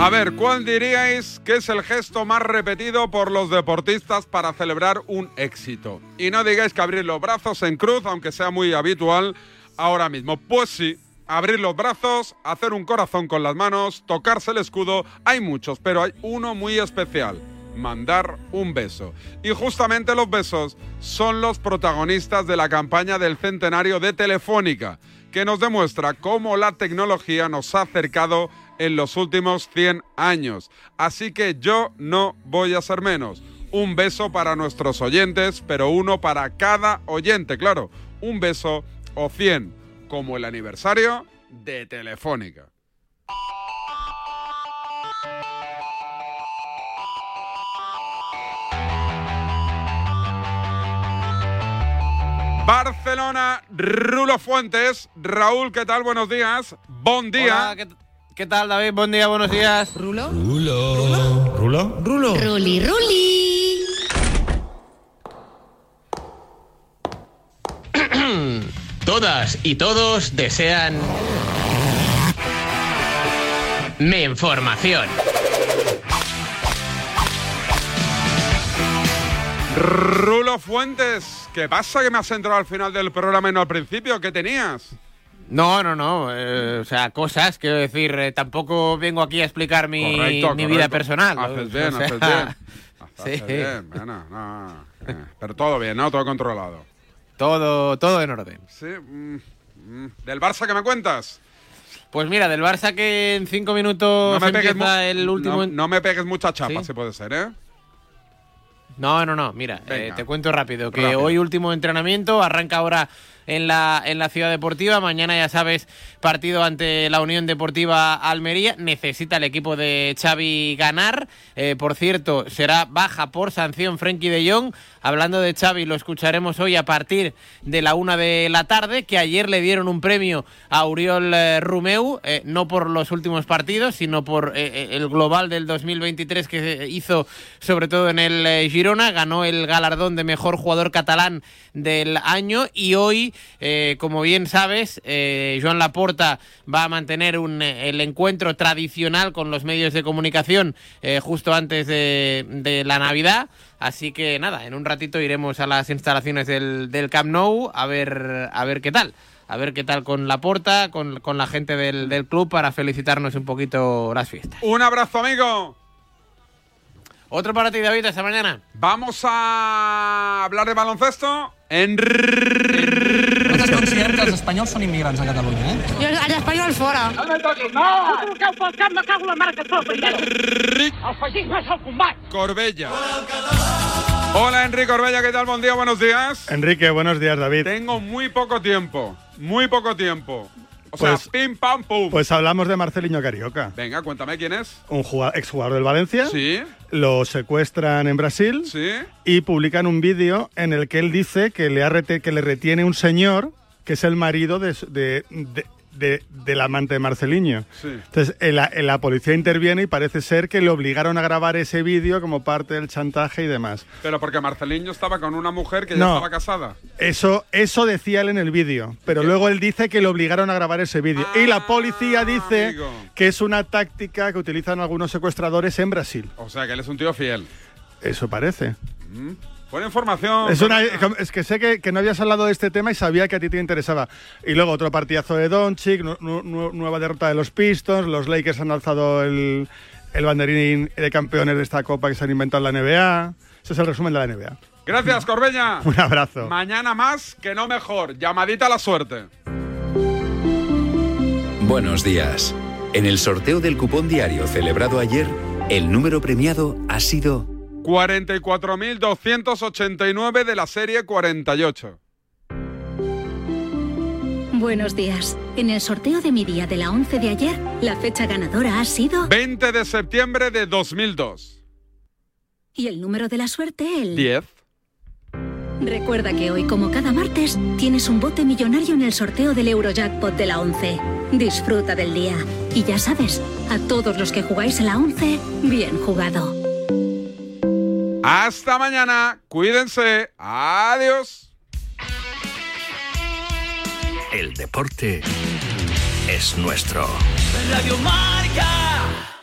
Speaker 14: A ver, ¿cuál diríais que es el gesto más repetido por los deportistas para celebrar un éxito? Y no digáis que abrir los brazos en cruz, aunque sea muy habitual ahora mismo. Pues sí, abrir los brazos, hacer un corazón con las manos, tocarse el escudo, hay muchos, pero hay uno muy especial. Mandar un beso. Y justamente los besos son los protagonistas de la campaña del centenario de Telefónica, que nos demuestra cómo la tecnología nos ha acercado en los últimos 100 años. Así que yo no voy a ser menos. Un beso para nuestros oyentes, pero uno para cada oyente, claro. Un beso o 100. como el aniversario de Telefónica. Barcelona, Rulo Fuentes. Raúl, ¿qué tal? Buenos días. Buen día.
Speaker 35: Hola, ¿qué, qué tal, David? Buen día, buenos días.
Speaker 36: ¿Rulo?
Speaker 35: Rulo.
Speaker 36: ¿Rulo?
Speaker 35: Rulo.
Speaker 36: Ruli, Ruli.
Speaker 37: Todas y todos desean mi información.
Speaker 14: Rulo Fuentes, ¿qué pasa que me has entrado al final del programa y no al principio? ¿Qué tenías?
Speaker 35: No, no, no. eh, o sea, cosas, quiero decir, eh, tampoco vengo aquí a explicar mi,
Speaker 14: Correcto,
Speaker 35: mi
Speaker 14: correcto.
Speaker 35: vida personal.
Speaker 14: Haces
Speaker 35: O
Speaker 14: bien,
Speaker 35: sea,
Speaker 14: haces bien. Haces
Speaker 35: sí.
Speaker 14: bien, bueno, no, eh, pero todo bien, ¿no? Todo controlado.
Speaker 35: Todo, todo en orden.
Speaker 14: Sí. mm, mm. ¿Del Barça qué me cuentas?
Speaker 35: Pues mira, del Barça que en cinco minutos
Speaker 14: No me pegues,
Speaker 35: empieza el último...
Speaker 14: no, no me pegues mucha chapa,
Speaker 35: ¿Sí?
Speaker 14: si puede ser, ¿eh?
Speaker 35: No, no, no. Mira, eh, te cuento rápido que
Speaker 14: Rápido.
Speaker 35: hoy último entrenamiento arranca ahora en la en la ciudad deportiva. Mañana ya sabes partido ante la Unión Deportiva Almería. Necesita el equipo de Xavi ganar. Eh, por cierto, será baja por sanción Frenkie de Jong. Hablando de Xavi, lo escucharemos hoy a partir de la una de la tarde. Que ayer le dieron un premio a Uriol eh, Rumeu, eh, no por los últimos partidos, sino por eh, el global del 2023 que hizo sobre todo en el Girona, ganó el galardón de mejor jugador catalán del año y hoy, eh, como bien sabes, eh, Joan Laporta va a mantener un, eh, el encuentro tradicional con los medios de comunicación eh, justo antes de, de la Navidad. Así que nada, en un ratito iremos a las instalaciones del, del Camp Nou a ver, a ver qué tal. A ver qué tal con Laporta, con, con la gente del, del club para felicitarnos un poquito las fiestas.
Speaker 14: Un abrazo, amigo.
Speaker 35: Otro para ti, David, hasta mañana.
Speaker 14: Vamos a hablar de baloncesto. En
Speaker 38: els espanyols són immigrants a Catalunya, eh?
Speaker 39: Jo, els espanyols fora. No me toquis, no! Tu que pel cap me cago la mare que primero. El feixisme és el combat.
Speaker 14: Corbella. Hola, Enrique Corbella, ¿qué tal? Buen día, buenos días.
Speaker 40: Enrique, buenos días, David.
Speaker 14: Tengo muy poco tiempo, muy poco tiempo. O
Speaker 40: Pues-
Speaker 14: sea, pim, pam, pum.
Speaker 40: Pues hablamos de Marceliño Carioca,
Speaker 14: Venga, cuéntame quién es.
Speaker 40: un exjugador del Valencia.
Speaker 14: Sí.
Speaker 40: Lo secuestran en Brasil
Speaker 14: Sí.
Speaker 40: y publican un vídeo en el que él dice que le, ha que le retiene un señor que es el marido de, de- de- de- del amante de Marceliño.
Speaker 14: Sí.
Speaker 40: Entonces, eh, la, eh, la policía interviene y parece ser que le obligaron a grabar ese vídeo como parte del chantaje y demás.
Speaker 14: Pero porque Marceliño estaba con una mujer que ya estaba casada.
Speaker 40: Eso, eso decía él en el vídeo, pero luego él dice que le obligaron a grabar ese vídeo. y la policía dice
Speaker 14: Ah, amigo.
Speaker 40: que es una táctica que utilizan algunos secuestradores en Brasil.
Speaker 14: O sea, que él es un tío fiel.
Speaker 40: Eso parece.
Speaker 14: Mm. Buena información.
Speaker 40: Es, una- es que sé que, que no habías hablado de este tema y sabía que a ti te interesaba. Y luego otro partidazo de Doncic, nu- nu- nu- nueva derrota de los Pistons, los Lakers han alzado el, el banderín de campeones de esta copa que se han inventado en la NBA. Ese es el resumen de la NBA.
Speaker 14: Gracias, Corbella.
Speaker 40: Un abrazo.
Speaker 14: Mañana más, que no mejor. Llamadita a la suerte.
Speaker 31: Buenos días. En el sorteo del cupón diario celebrado ayer, el número premiado ha sido
Speaker 14: 44.289 de la serie 48.
Speaker 41: Buenos días. En el sorteo de mi día de la 11 de ayer, la fecha ganadora ha sido...
Speaker 14: 20 de septiembre de 2002.
Speaker 41: Y el número de la suerte, el...
Speaker 14: 10.
Speaker 41: Recuerda que hoy, como cada martes, tienes un bote millonario en el sorteo del Eurojackpot de la 11. Disfruta del día. Y ya sabes, a todos los que jugáis a la 11, bien jugado.
Speaker 14: Hasta mañana. Cuídense. Adiós.
Speaker 30: El deporte es nuestro.
Speaker 39: Radio Marca.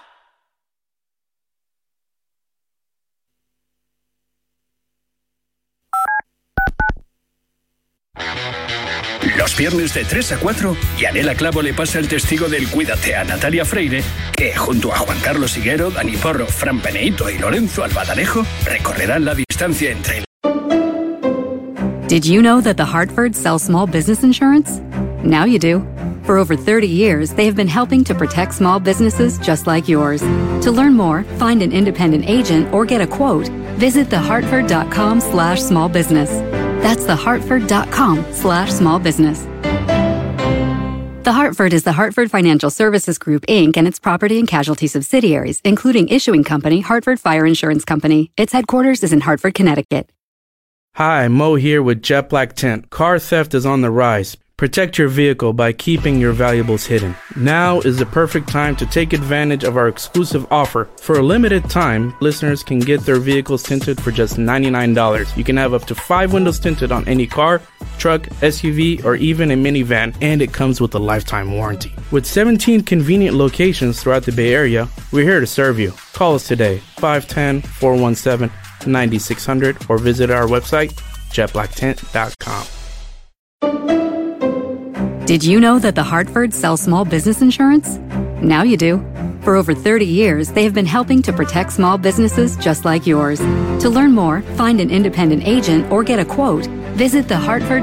Speaker 30: Viernes de 3 a 4, Yanela Clavo le pasa el testigo del Cuídate a Natalia Freire, que junto a Juan Carlos Higuero, Dani Porro, Fran Peneito y Lorenzo Albadalejo recorrerán la distancia entre
Speaker 2: Did you know that the Hartford sells small business insurance? Now you do. For over 30 years, they have been helping to protect small businesses just like yours. To learn more, find an independent agent or get a quote, visit thehartford.com slash small business. That's thehartford.com slash small business. The Hartford is the Hartford Financial Services Group, Inc., and its property and casualty subsidiaries, including issuing company Hartford Fire Insurance Company. Its headquarters is in Hartford, Connecticut.
Speaker 1: Hi, Mo here with Jet Black Tent. Car theft is on the rise. Protect your vehicle by keeping your valuables hidden. Now is the perfect time to take advantage of our exclusive offer. For a limited time, listeners can get their vehicles tinted for just $99. You can have up to five windows tinted on any car, truck, SUV, or even a minivan, and it comes with a lifetime warranty. With 17 convenient locations throughout the Bay Area, we're here to serve you. Call us today, 510 417 9600, or visit our website, jetblacktent.com.
Speaker 2: Did you know that the Hartford sells small business insurance? Now you do. For over 30 years, they have been helping to protect small businesses just like yours. To learn more, find an independent agent, or get a quote, visit thehartford.com.